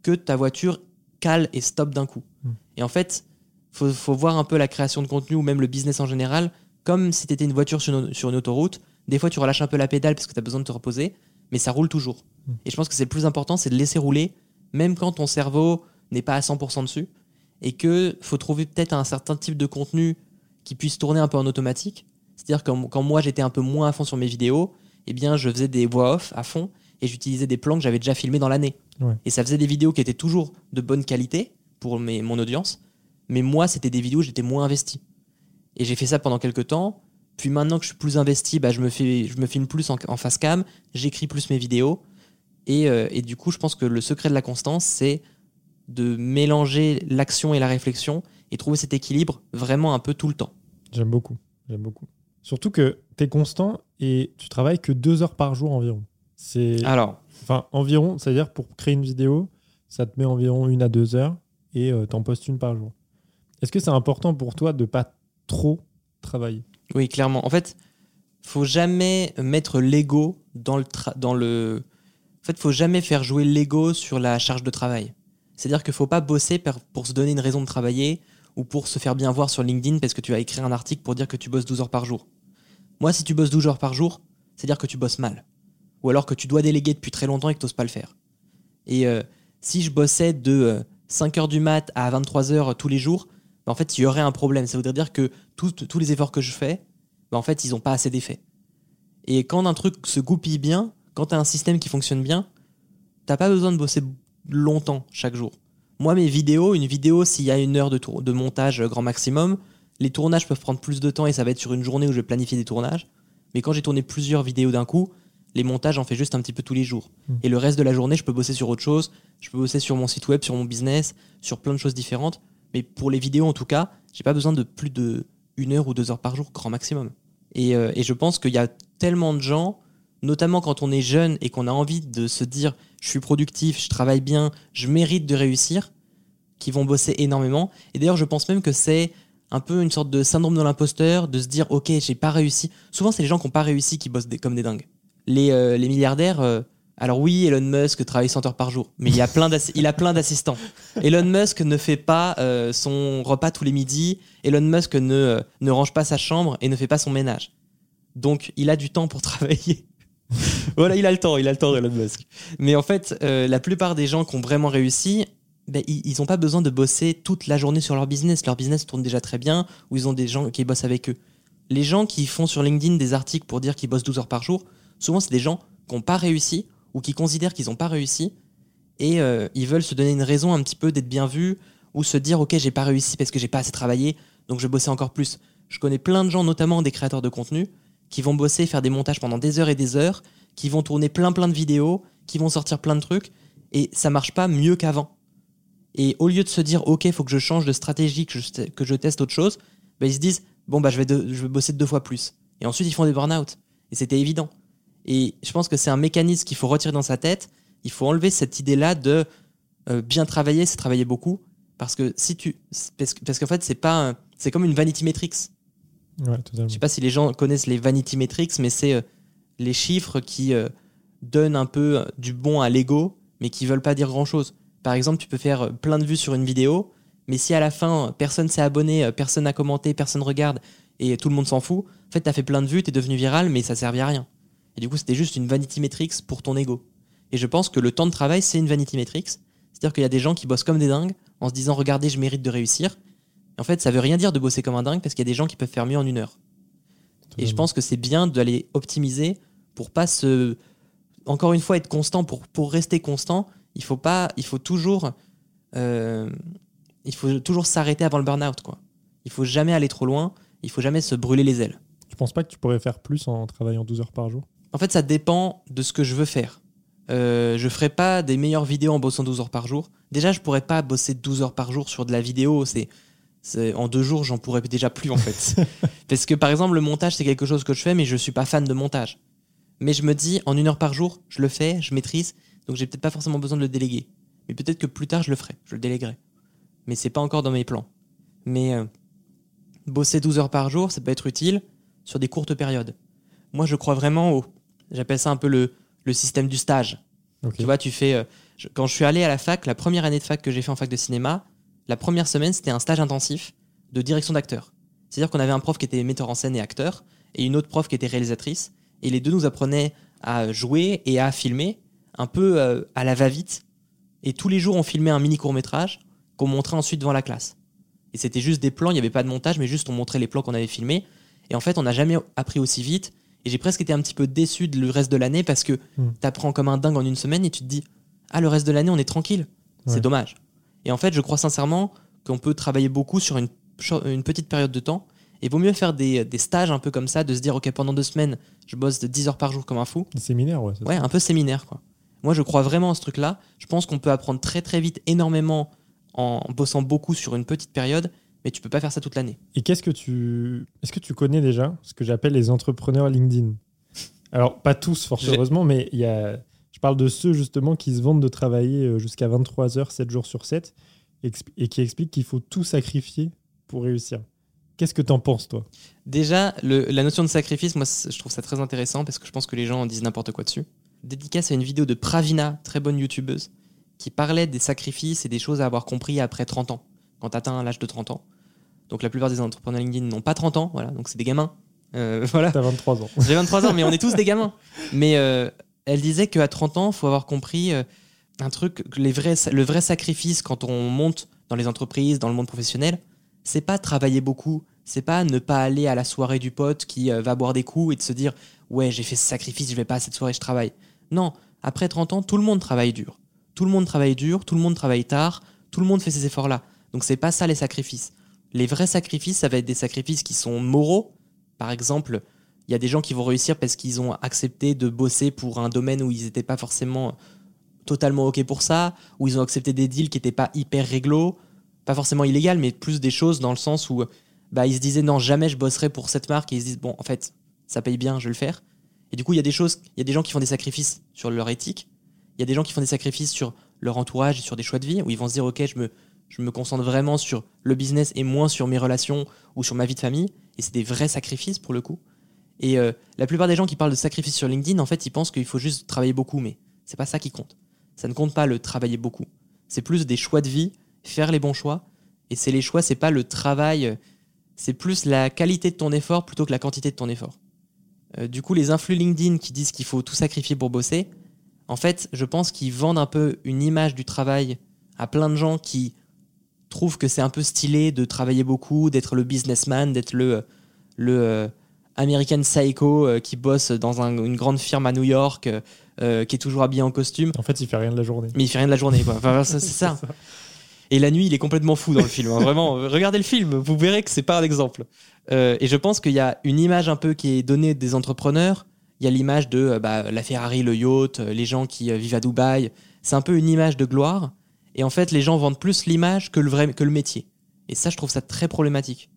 que ta voiture cale et stoppe d'un coup. Mm. et en fait faut, faut voir un peu la création de contenu ou même le business en général. Comme si tu étais une voiture sur une, sur une autoroute des fois tu relâches un peu la pédale parce que tu as besoin de te reposer mais ça roule toujours. Mm. et je pense que c'est le plus important c'est de laisser rouler même quand ton cerveau n'est pas à 100% dessus et que faut trouver peut-être un certain type de contenu qui puisse tourner un peu en automatique. C'est-à-dire quand, quand moi j'étais un peu moins à fond sur mes vidéos, eh bien je faisais des voix off à fond et j'utilisais des plans que j'avais déjà filmés dans l'année. Ouais. Et ça faisait des vidéos qui étaient toujours de bonne qualité pour mes, mon audience, mais moi c'était des vidéos où j'étais moins investi. Et j'ai fait ça pendant quelques temps. Puis maintenant que je suis plus investi, bah, je, me fais, je me filme plus en, en face cam, j'écris plus mes vidéos. Et, euh, et du coup, je pense que le secret de la constance, c'est de mélanger l'action et la réflexion et trouver cet équilibre vraiment un peu tout le temps. J'aime beaucoup. J'aime beaucoup. Surtout que tu es constant et tu travailles que deux heures par jour environ. C'est Alors, enfin environ, c'est-à-dire pour créer une vidéo, ça te met environ une à deux heures et tu t'en postes une par jour. Est-ce que c'est important pour toi de pas trop travailler? Oui, clairement. En fait, faut jamais mettre l'ego dans le, tra- dans le. En fait, faut jamais faire jouer l'ego sur la charge de travail. C'est-à-dire qu'il faut pas bosser pour se donner une raison de travailler ou pour se faire bien voir sur LinkedIn parce que tu as écrit un article pour dire que tu bosses 12 heures par jour. Moi, si tu bosses 12 heures par jour, c'est-à-dire que tu bosses mal. Ou alors que tu dois déléguer depuis très longtemps et que tu n'oses pas le faire. Et euh, si je bossais de euh, 5 heures du mat à 23 heures tous les jours, bah, en fait, il y aurait un problème. Ça voudrait dire que tous les efforts que je fais, bah, en fait, ils n'ont pas assez d'effet. Et quand un truc se goupille bien, quand tu as un système qui fonctionne bien, t'as pas besoin de bosser longtemps chaque jour. Moi, mes vidéos, une vidéo, s'il y a une heure de, tour- de montage euh, grand maximum, les tournages peuvent prendre plus de temps et ça va être sur une journée où je vais planifier des tournages. Mais quand j'ai tourné plusieurs vidéos d'un coup, les montages, j'en fais juste un petit peu tous les jours. Mm. Et le reste de la journée, je peux bosser sur autre chose. Je peux bosser sur mon site web, sur mon business, sur plein de choses différentes. Mais pour les vidéos, en tout cas, j'ai pas besoin de plus de une heure ou deux heures par jour, grand maximum. Et, euh, et je pense qu'il y a tellement de gens, notamment quand on est jeune et qu'on a envie de se dire je suis productif, je travaille bien, je mérite de réussir, qui vont bosser énormément. Et d'ailleurs, je pense même que c'est un peu une sorte de syndrome de l'imposteur, de se dire ok, j'ai pas réussi. Souvent, c'est les gens qui n'ont pas réussi qui bossent comme des dingues. Les, euh, les milliardaires, euh, alors oui, Elon Musk travaille 100 heures par jour, mais il, a plein il a plein d'assistants. Elon Musk ne fait pas euh, son repas tous les midis. Elon Musk ne, euh, ne range pas sa chambre et ne fait pas son ménage. Donc, il a du temps pour travailler. voilà, il a le temps, il a le temps, Elon Musk. Mais en fait, euh, la plupart des gens qui ont vraiment réussi, ben, ils n'ont pas besoin de bosser toute la journée sur leur business. Leur business tourne déjà très bien, ou ils ont des gens qui bossent avec eux. Les gens qui font sur LinkedIn des articles pour dire qu'ils bossent 12 heures par jour, souvent c'est des gens qui n'ont pas réussi ou qui considèrent qu'ils n'ont pas réussi et euh, ils veulent se donner une raison un petit peu d'être bien vus ou se dire ok j'ai pas réussi parce que j'ai pas assez travaillé donc je vais bosser encore plus. Je connais plein de gens, notamment des créateurs de contenu, qui vont bosser, faire des montages pendant des heures et des heures, qui vont tourner plein plein de vidéos, qui vont sortir plein de trucs et ça marche pas mieux qu'avant. Et au lieu de se dire ok faut que je change de stratégie, que je, teste autre chose, bah, ils se disent bon bah je vais, bosser deux fois plus. Et ensuite ils font des burn-out. Et c'était évident. Et je pense que c'est un mécanisme qu'il faut retirer dans sa tête. Il faut enlever cette idée-là de euh, bien travailler, c'est travailler beaucoup. Parce que si tu. Parce, que- parce qu'en fait, c'est C'est comme une vanity metrics. Ouais, totalement. Je sais pas si les gens connaissent les vanity metrics, mais c'est euh, les chiffres qui euh, donnent un peu euh, du bon à l'ego, mais qui veulent pas dire grand-chose. Par exemple, tu peux faire plein de vues sur une vidéo, mais si à la fin, personne s'est abonné, personne n'a commenté, personne regarde, et tout le monde s'en fout, en fait, tu as fait plein de vues, tu es devenu viral, mais ça servait à rien. Et du coup, c'était juste une vanity metrics pour ton ego. Et je pense que le temps de travail, c'est une vanity metrics. C'est-à-dire qu'il y a des gens qui bossent comme des dingues en se disant Regardez, je mérite de réussir. En fait, ça veut rien dire de bosser comme un dingue parce qu'il y a des gens qui peuvent faire mieux en une heure. Et je pense que c'est bien d'aller optimiser pour pas se. Encore une fois, être constant. Pour, pour rester constant, il faut pas. Il faut toujours. euh, il faut toujours s'arrêter avant le burn-out, quoi. Il faut jamais aller trop loin. Il faut jamais se brûler les ailes. Tu penses pas que tu pourrais faire plus en travaillant 12 heures par jour? En fait, ça dépend de ce que je veux faire. Euh, je ferai pas des meilleures vidéos en bossant 12 heures par jour. Déjà, je pourrais pas bosser 12 heures par jour sur de la vidéo. C'est- en deux jours, j'en pourrais déjà plus en fait. Parce que par exemple, le montage, c'est quelque chose que je fais, mais je suis pas fan de montage. Mais je me dis, en une heure par jour, je le fais, je maîtrise, donc j'ai peut-être pas forcément besoin de le déléguer. Mais peut-être que plus tard, je le ferai, je le déléguerai. Mais c'est pas encore dans mes plans. Mais euh, bosser 12 heures par jour, ça peut être utile sur des courtes périodes. Moi, je crois vraiment au. J'appelle ça un peu le, le système du stage. Tu vois, tu fais. euh, je- quand je suis allé à la fac, la première année de fac que j'ai fait en fac de cinéma, la première semaine, c'était un stage intensif de direction d'acteur. C'est-à-dire qu'on avait un prof qui était metteur en scène et acteur, et une autre prof qui était réalisatrice, et les deux nous apprenaient à jouer et à filmer, un peu euh, à la va-vite. Et tous les jours, on filmait un mini court-métrage qu'on montrait ensuite devant la classe. Et c'était juste des plans, il n'y avait pas de montage, mais juste on montrait les plans qu'on avait filmés. Et en fait, on n'a jamais appris aussi vite. Et j'ai presque été un petit peu déçu le reste de l'année parce que Hmm. t'apprends comme un dingue en une semaine et tu te dis Ah, le reste de l'année, on est tranquille. Ouais. C'est dommage. Et en fait, je crois sincèrement qu'on peut travailler beaucoup sur une, petite période de temps. Et vaut mieux faire des, des stages un peu comme ça, de se dire Ok, pendant deux semaines, je bosse de 10 heures par jour comme un fou. Des séminaires, ouais. ça. Ouais, un peu séminaire, quoi. Moi, je crois vraiment à ce truc-là. Je pense qu'on peut apprendre très très vite énormément en bossant beaucoup sur une petite période, mais tu peux pas faire ça toute l'année. Et qu'est-ce que tu. Est-ce que tu connais déjà ce que j'appelle les entrepreneurs LinkedIn? Alors, pas tous, fort heureusement, mais il y a. Parle de ceux justement qui se vendent de travailler euh, jusqu'à 23 heures, 7 jours sur 7, exp- et qui expliquent qu'il faut tout sacrifier pour réussir. Qu'est-ce que t'en penses, toi? Déjà, le- la notion de sacrifice, moi, je trouve ça très intéressant parce que je pense que les gens en disent n'importe quoi dessus. Dédicace à une vidéo de Pravina, très bonne youtubeuse, qui parlait des sacrifices et des choses à avoir compris après 30 ans, quand tu atteins l'âge de 30 ans. Donc la plupart des entrepreneurs LinkedIn n'ont pas 30 ans, voilà, donc c'est des gamins. Euh, voilà. T'as 23 ans. J'ai 23 ans, mais on est tous des gamins. Mais euh, elle disait qu'à 30 ans, il faut avoir compris euh, un truc, les vrais, le vrai sacrifice quand on monte dans les entreprises, dans le monde professionnel, c'est pas travailler beaucoup, c'est pas ne pas aller à la soirée du pote qui euh, va boire des coups et de se dire ouais j'ai fait ce sacrifice, je vais pas à cette soirée, je travaille. Non, après 30 ans, tout le monde travaille dur. Tout le monde travaille dur, tout le monde travaille tard, tout le monde fait ces efforts-là. Donc c'est pas ça les sacrifices. Les vrais sacrifices, ça va être des sacrifices qui sont moraux. Par exemple, il y a des gens qui vont réussir parce qu'ils ont accepté de bosser pour un domaine où ils n'étaient pas forcément totalement OK pour ça, où ils ont accepté des deals qui n'étaient pas hyper réglo, pas forcément illégales, mais plus des choses dans le sens où bah, ils se disaient non, jamais je bosserai pour cette marque et ils se disent bon, en fait, ça paye bien, je vais le faire. Et du coup, il y a des choses, il y a des gens qui font des sacrifices sur leur éthique, il y a des gens qui font des sacrifices sur leur entourage et sur des choix de vie où ils vont se dire ok, je me concentre vraiment sur le business et moins sur mes relations ou sur ma vie de famille. Et c'est des vrais sacrifices pour le coup. Et euh, la plupart des gens qui parlent de sacrifices sur LinkedIn, en fait, ils pensent qu'il faut juste travailler beaucoup, mais c'est pas ça qui compte. Ça ne compte pas le travailler beaucoup. C'est plus des choix de vie, faire les bons choix. Et c'est les choix, c'est pas le travail, c'est plus la qualité de ton effort plutôt que la quantité de ton effort. Euh, du coup, les influx LinkedIn qui disent qu'il faut tout sacrifier pour bosser, en fait, je pense qu'ils vendent un peu une image du travail à plein de gens qui trouvent que c'est un peu stylé de travailler beaucoup, d'être le businessman, d'être le, euh, American Psycho euh, qui bosse dans une grande firme à New York, euh, qui est toujours habillé en costume. En fait, il fait rien de la journée. Mais il fait rien de la journée, quoi. Enfin, c'est ça. Et la nuit, il est complètement fou dans le film. hein. Vraiment, regardez le film, vous verrez que c'est pas un exemple. Euh, et je pense qu'il y a une image un peu qui est donnée des entrepreneurs. Il y a l'image de euh, bah, la Ferrari, le yacht, euh, les gens qui euh, vivent à Dubaï. C'est un peu une image de gloire. Et en fait, les gens vendent plus l'image que le vrai, que le métier. Et ça, je trouve ça très problématique.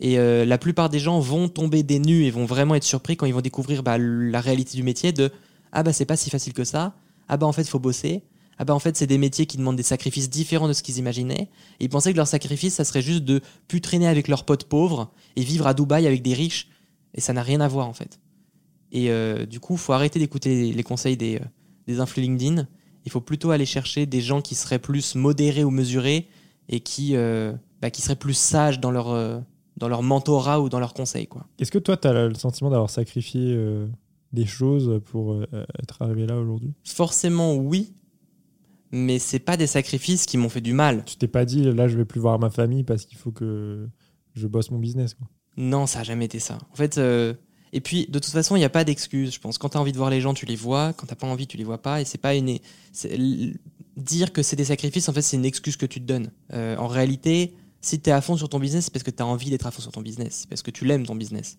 Et euh, la plupart des gens vont tomber des nus et vont vraiment être surpris quand ils vont découvrir bah, la réalité du métier de ah bah c'est pas si facile que ça. Ah bah en fait, il faut bosser. Ah bah en fait, c'est des métiers qui demandent des sacrifices différents de ce qu'ils imaginaient. Et ils pensaient que leur sacrifice, ça serait juste de traîner avec leurs potes pauvres et vivre à Dubaï avec des riches. Et ça n'a rien à voir en fait. Et euh, du coup, faut arrêter d'écouter les conseils des, euh, des influx LinkedIn. Il faut plutôt aller chercher des gens qui seraient plus modérés ou mesurés et qui, euh, bah, qui seraient plus sages dans leur, dans leur mentorat ou dans leurs conseils. Est-ce que toi, tu as le sentiment d'avoir sacrifié euh, des choses pour euh, être arrivé là aujourd'hui? Forcément, oui, mais c'est pas des sacrifices qui m'ont fait du mal. Tu t'es pas dit, là, je vais plus voir ma famille parce qu'il faut que je bosse mon business. Quoi? Non, ça a jamais été ça. En fait, euh, et puis de toute façon, il n'y a pas d'excuse. Je pense quand tu as envie de voir les gens, tu les vois. Quand t'as pas envie, tu les vois pas. Et c'est pas une. Dire que c'est des sacrifices, en fait, c'est une excuse que tu te donnes. En réalité, si tu es à fond sur ton business, c'est parce que tu as envie d'être à fond sur ton business. C'est parce que tu l'aimes ton business.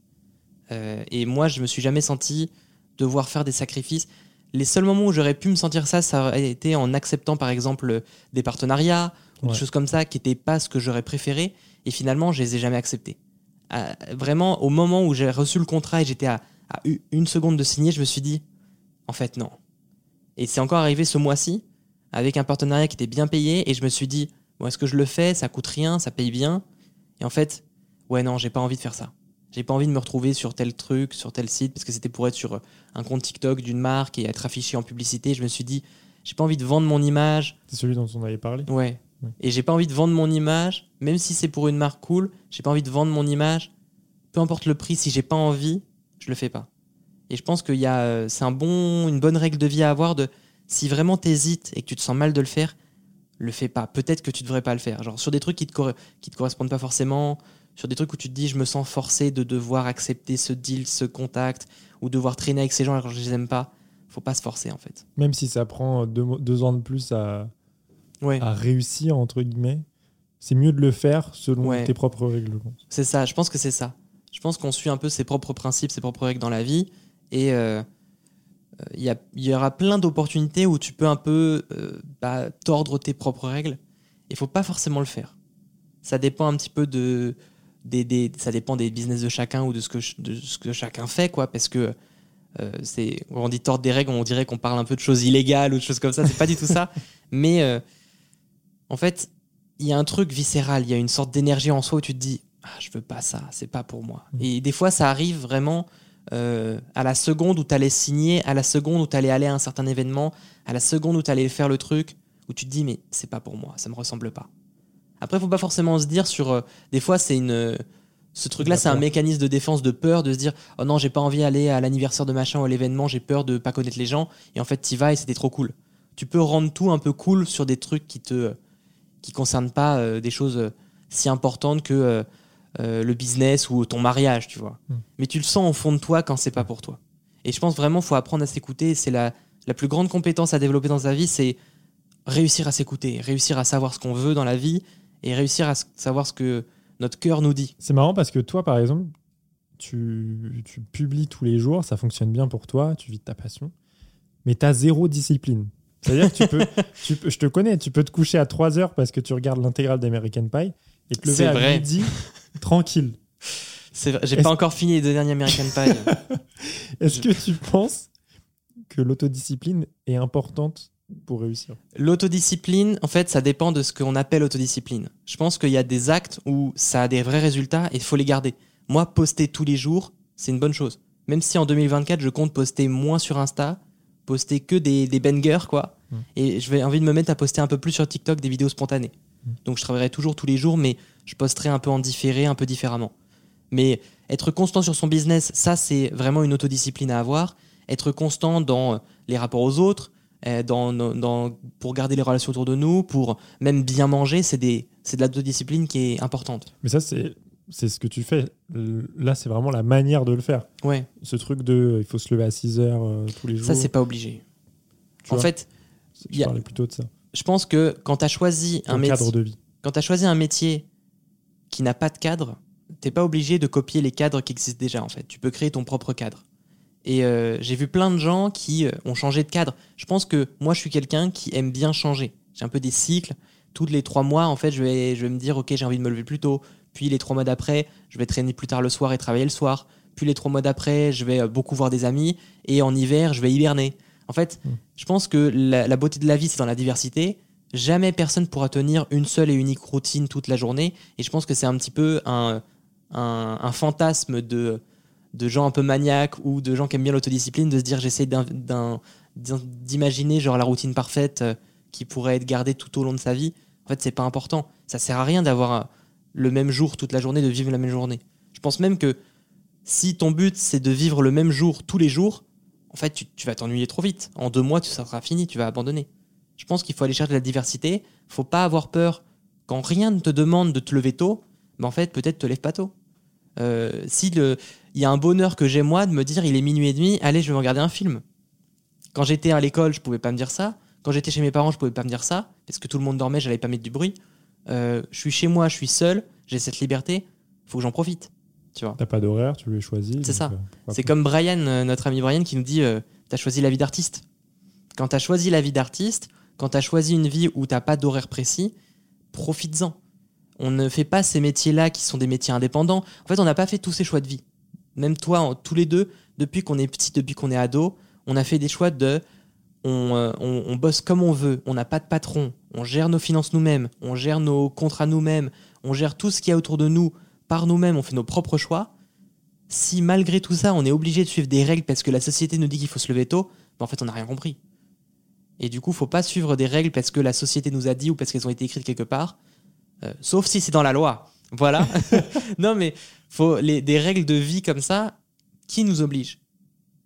Euh, et moi, je me suis jamais senti devoir faire des sacrifices. Les seuls moments où j'aurais pu me sentir ça, ça aurait été en acceptant par exemple des partenariats ou Ouais. des choses comme ça qui n'étaient pas ce que j'aurais préféré. Et finalement, je les ai jamais acceptés. Euh, vraiment, au moment où j'ai reçu le contrat et j'étais à, une seconde de signer, je me suis dit, en fait, non. Et c'est encore arrivé ce mois-ci avec un partenariat qui était bien payé et je me suis dit, bon, est-ce que je le fais? Ça coûte rien, ça paye bien. Et en fait, ouais, non, j'ai pas envie de faire ça. J'ai pas envie de me retrouver sur tel truc, sur tel site, parce que c'était pour être sur un compte TikTok d'une marque et être affiché en publicité. Je me suis dit, j'ai pas envie de vendre mon image. C'est celui dont on avait parlé? Ouais. Ouais. Et j'ai pas envie de vendre mon image, même si c'est pour une marque cool, j'ai pas envie de vendre mon image. Peu importe le prix, si j'ai pas envie, je le fais pas. Et je pense a, euh, c'est un bon, une bonne règle de vie à avoir de, si vraiment t'hésites et que tu te sens mal de le faire, le fais pas. Peut-être que tu devrais pas le faire. Genre sur des trucs qui te, qui te correspondent pas forcément, sur des trucs où tu te dis, je me sens forcé de devoir accepter ce deal, ce contact, ou devoir traîner avec ces gens alors que je les aime pas. Faut pas se forcer en fait. Même si ça prend deux, deux ans de plus à, Ouais. à réussir, entre guillemets, c'est mieux de le faire selon Ouais. tes propres règles. C'est ça, je pense que c'est ça. Je pense qu'on suit un peu ses propres principes, ses propres règles dans la vie. Et euh, euh, il y, aura plein d'opportunités où tu peux un peu euh, bah, tordre tes propres règles. Il faut pas forcément le faire. Ça dépend un petit peu de. Des, des- ça dépend des business de chacun ou de ce que, ch- de ce que chacun fait, quoi. Parce que euh, c'est, on dit tordre des règles, on dirait qu'on parle un peu de choses illégales ou de choses comme ça. C'est pas du tout ça. Mais euh, en fait, il y a un truc viscéral, il y a une sorte d'énergie en soi où tu te dis ah, je veux pas ça, c'est pas pour moi. Mm. Et des fois, ça arrive vraiment euh, à la seconde où tu allais signer, à la seconde où tu allais aller à un certain événement, à la seconde où tu allais faire le truc, où tu te dis mais c'est pas pour moi, ça me ressemble pas. Après, faut pas forcément se dire sur. euh, des fois, c'est une. euh, ce truc-là, c'est un mécanisme de défense, de peur, de se dire Oh non, j'ai pas envie d'aller à l'anniversaire de machin ou à l'événement, j'ai peur de pas connaître les gens. Et en fait, t'y vas et c'était trop cool. Tu peux rendre tout un peu cool sur des trucs qui te. qui concernent pas des choses si importantes que euh, le business ou ton mariage, tu vois. Mm. Mais tu le sens au fond de toi quand c'est pas pour toi. Et je pense vraiment faut apprendre à s'écouter. C'est la, la plus grande compétence à développer dans sa vie, c'est réussir à s'écouter, réussir à savoir ce qu'on veut dans la vie et réussir à savoir ce que notre cœur nous dit. C'est marrant parce que toi, par exemple, tu, tu publies tous les jours, ça fonctionne bien pour toi, tu vis de ta passion, mais tu as zéro discipline. C'est-à-dire que tu peux, tu peux, je te connais, tu peux te coucher à 3 heures parce que tu regardes l'intégrale d'American Pie et te lever à vrai. midi tranquille. C'est vrai, J'ai pas encore fini les deux derniers American Pie. Est-ce que tu penses que l'autodiscipline est importante pour réussir? L'autodiscipline, en fait, ça dépend de ce qu'on appelle autodiscipline. Je pense qu'il y a des actes où ça a des vrais résultats et il faut les garder. Moi, poster tous les jours, c'est une bonne chose. Même si en 2024, je compte poster moins sur Insta, poster que des, des bangers, quoi. Mm. Et je vais envie de me mettre à poster un peu plus sur TikTok des vidéos spontanées. Donc je travaillerai toujours tous les jours, mais je posterai un peu en différé, un peu différemment. Mais être constant sur son business, ça, c'est vraiment une autodiscipline à avoir. Être constant dans les rapports aux autres, euh, dans, pour garder les relations autour de nous, pour même bien manger, c'est de l'autodiscipline qui est importante. Mais ça, c'est c'est ce que tu fais. Euh, Là, c'est vraiment la manière de le faire. Ouais, Ce truc de euh, il faut se lever à 6 heures euh, tous les jours. ça, c'est pas obligé. Tu En vois, fait, je il y a- parlais plutôt de ça. Je pense que quand tu as choisi un Un métier, cadre de vie. quand tu as choisi un métier qui n'a pas de cadre, t'es pas obligé de copier les cadres qui existent déjà en fait. Tu peux créer ton propre cadre. Et euh, j'ai vu plein de gens qui euh, ont changé de cadre. Je pense que moi, je suis quelqu'un qui aime bien changer. J'ai un peu des cycles. Tous les trois mois, en fait, je vais, je vais me dire, ok, j'ai envie de me lever plus tôt. Puis les trois mois d'après, je vais traîner plus tard le soir et travailler le soir. Puis les trois mois d'après, je vais euh, beaucoup voir des amis. Et en hiver, je vais hiberner. En fait, Mm. je pense que la, la beauté de la vie, c'est dans la diversité. Jamais personne pourra tenir une seule et unique routine toute la journée. Et je pense que c'est un petit peu un, un, un fantasme de, de gens un peu maniaques ou de gens qui aiment bien l'autodiscipline de se dire j'essaie d'imaginer genre la routine parfaite euh, qui pourrait être gardée tout au long de sa vie. En fait, c'est pas important. Ça sert à rien d'avoir euh, le même jour toute la journée, de vivre la même journée. Je pense même que si ton but c'est de vivre le même jour tous les jours, en fait, tu, vas t'ennuyer trop vite. En deux mois, tu ça sera fini, tu vas abandonner. Je pense qu'il faut aller chercher de la diversité. Faut pas avoir peur quand rien ne te demande de te lever tôt. Mais en fait, peut-être te lève pas tôt. Euh, si il y a un bonheur que j'ai moi de me dire il est minuit et demi, allez, je vais regarder un film. Quand j'étais à l'école, je pouvais pas me dire ça. Quand j'étais chez mes parents, je pouvais pas me dire ça parce que tout le monde dormait, j'allais pas mettre du bruit. Euh, je suis chez moi, je suis seul, j'ai cette liberté, faut que j'en profite. Tu vois. T'as pas d'horaire, tu l'as choisi. C'est ça. euh, C'est comme Brian, euh, notre ami Brian, qui nous dit euh, T'as choisi la vie d'artiste. Quand t'as choisi la vie d'artiste, quand t'as choisi une vie où t'as pas d'horaire précis, profites-en. On ne fait pas ces métiers-là qui sont des métiers indépendants. En fait, on n'a pas fait tous ces choix de vie. Même toi, en- tous les deux, depuis qu'on est petit, depuis qu'on est ado, on a fait des choix de. On, on- on bosse comme on veut, on n'a pas de patron, on gère nos finances nous-mêmes, on gère nos contrats nous-mêmes, on gère tout ce qu'il y a autour de nous par nous-mêmes, on fait nos propres choix si malgré tout ça, on est obligé de suivre des règles parce que la société nous dit qu'il faut se lever tôt, ben en fait, on n'a rien compris. Et du coup, faut pas suivre des règles parce que la société nous a dit ou parce qu'elles ont été écrites quelque part, euh, sauf si c'est dans la loi. Voilà. non, mais faut des règles de vie comme ça qui nous obligent.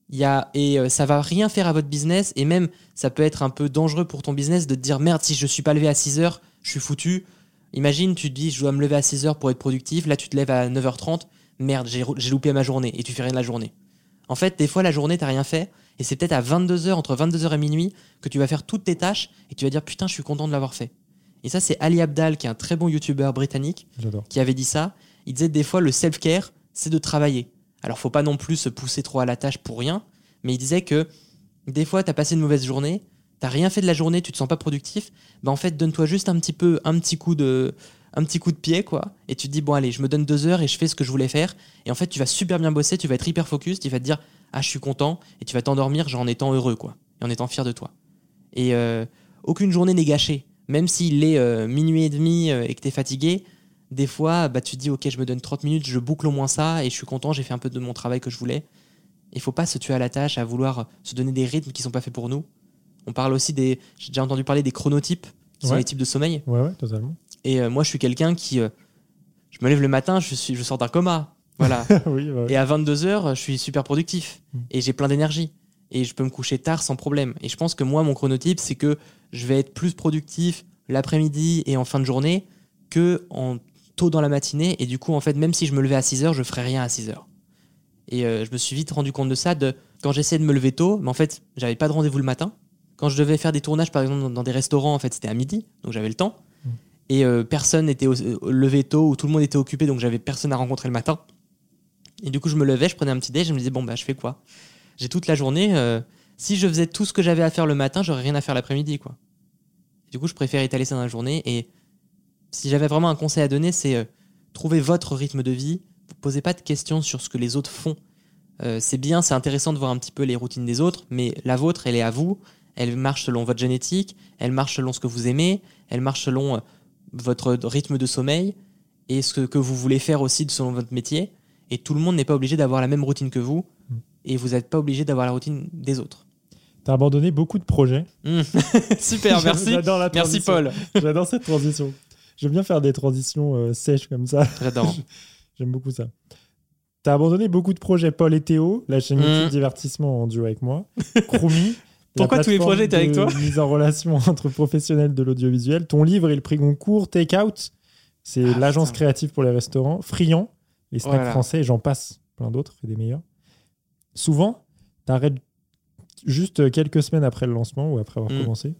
Y a, et euh, ça va rien faire à votre business et même ça peut être un peu dangereux pour ton business de te dire merde, si je suis pas levé à 6 heures, je suis foutu. Imagine, tu te dis je dois me lever à 6 heures pour être productif, là tu te lèves à 9h30, merde, j'ai j'ai loupé ma journée et tu fais rien de la journée. En fait, des fois, la journée, t'as rien fait et c'est peut-être à 22h, entre 22h et minuit, que tu vas faire toutes tes tâches et tu vas dire putain, je suis content de l'avoir fait. Et ça, c'est Ali Abdal, qui est un très bon youtubeur britannique, qui avait dit ça. Il disait des fois, le self-care, c'est de travailler. Alors, faut pas non plus se pousser trop à la tâche pour rien, mais il disait que des fois, t'as passé une mauvaise journée, t'as rien fait de la journée, tu te sens pas productif, bah en fait, donne-toi juste un petit peu, un petit coup de, un petit coup de pied, quoi, et tu te dis, bon, allez, je me donne deux heures et je fais ce que je voulais faire, et en fait, tu vas super bien bosser, tu vas être hyper focus, tu vas te dire, ah, je suis content, et tu vas t'endormir en étant heureux, quoi, et en étant fier de toi. Et euh, aucune journée n'est gâchée, même s'il est euh, minuit et demi euh, et que t'es fatigué, des fois, bah, tu te dis, ok, je me donne 30 minutes, je boucle au moins ça, et je suis content, j'ai fait un peu de mon travail que je voulais. Il faut pas se tuer à la tâche, à vouloir se donner des rythmes qui sont pas faits pour nous. On parle aussi des. J'ai déjà entendu parler des chronotypes, qui sont les types de sommeil. Ouais, ouais, totalement. Et euh, moi, je suis quelqu'un qui. euh, je me lève le matin, je, suis, je sors d'un coma. Voilà. oui, ouais. Et à 22h, je suis super productif. Mm. Et j'ai plein d'énergie. Et je peux me coucher tard sans problème. Et je pense que moi, mon chronotype, c'est que je vais être plus productif l'après-midi et en fin de journée que en tôt dans la matinée. Et du coup, en fait, même si je me levais à 6h, je ferais rien à 6h. Et euh, je me suis vite rendu compte de ça. De, quand j'essayais de me lever tôt, mais en fait, j'avais pas de rendez-vous le matin. Quand je devais faire des tournages, par exemple, dans, des restaurants, en fait, c'était à midi. Donc j'avais le temps. Mm. Et euh, personne n'était au- levé tôt ou tout le monde était occupé. Donc j'avais personne à rencontrer le matin. Et du coup, je me levais, je prenais un petit déj, je me disais, bon, bah, je fais quoi? J'ai toute la journée, euh, si je faisais tout ce que j'avais à faire le matin, j'aurais rien à faire l'après-midi, quoi. Du coup, je préfère étaler ça dans la journée. Et si j'avais vraiment un conseil à donner, c'est euh, trouver votre rythme de vie. Vous posez pas de questions sur ce que les autres font. Euh, c'est bien, c'est intéressant de voir un petit peu les routines des autres, mais la vôtre, elle est à vous. Elle marche selon votre génétique, elle marche selon ce que vous aimez, elle marche selon euh, votre rythme de sommeil et ce que vous voulez faire aussi selon votre métier. Et tout le monde n'est pas obligé d'avoir la même routine que vous. Mm. Et vous n'êtes pas obligé d'avoir la routine des autres. T'as abandonné beaucoup de projets. Mm. Super, merci. J'adore la Merci. Paul. J'adore cette transition. J'aime bien faire des transitions euh, sèches comme ça. J'adore. J'aime beaucoup ça. T'as abandonné beaucoup de projets, Paul et Théo, la chaîne. YouTube Divertissement en duo avec moi. Chromie. Pourquoi tous les projets étaient avec toi Mise en relation entre professionnels de l'audiovisuel. Ton livre et le prix Goncourt, Take Out, c'est Ah, l'agence créative pour les restaurants. Friand, les snacks Voilà. français, et j'en passe plein d'autres, et des meilleurs. Souvent, t'arrêtes juste quelques semaines après le lancement ou après avoir Mm. commencé.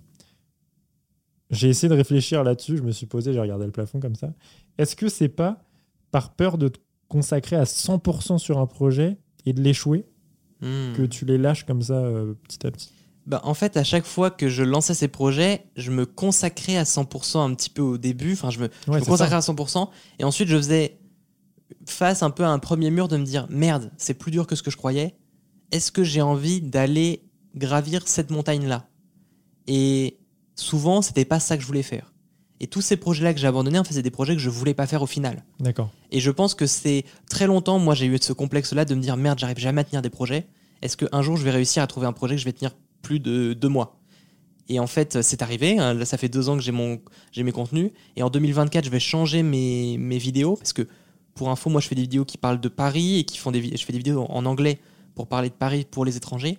J'ai essayé de réfléchir là-dessus, je me suis posé, j'ai regardé le plafond comme ça. Est-ce que c'est pas par peur de te consacrer à 100% sur un projet et de l'échouer Mm. que tu les lâches comme ça euh, petit à petit? Bah, en fait, à chaque fois que je lançais ces projets, je me consacrais à 100% un petit peu au début. Enfin, je me, je consacrais ça. à 100%. Et ensuite, je faisais face un peu à un premier mur de me dire merde, c'est plus dur que ce que je croyais. Est-ce que j'ai envie d'aller gravir cette montagne-là? Et souvent, c'était pas ça que je voulais faire. Et tous ces projets-là que j'ai abandonnés, en fait, c'est des projets que je voulais pas faire au final. D'accord. Et je pense que c'est très longtemps, moi, j'ai eu ce complexe-là de me dire merde, j'arrive jamais à tenir des projets. Est-ce qu'un jour, je vais réussir à trouver un projet que je vais tenir plus de deux mois Et en fait, c'est arrivé. hein. Là, ça fait deux ans que j'ai mon, j'ai mes contenus. Et en 2024, je vais changer mes, vidéos parce que pour info, moi, je fais des vidéos qui parlent de Paris et qui font des, je fais des vidéos en anglais pour parler de Paris pour les étrangers.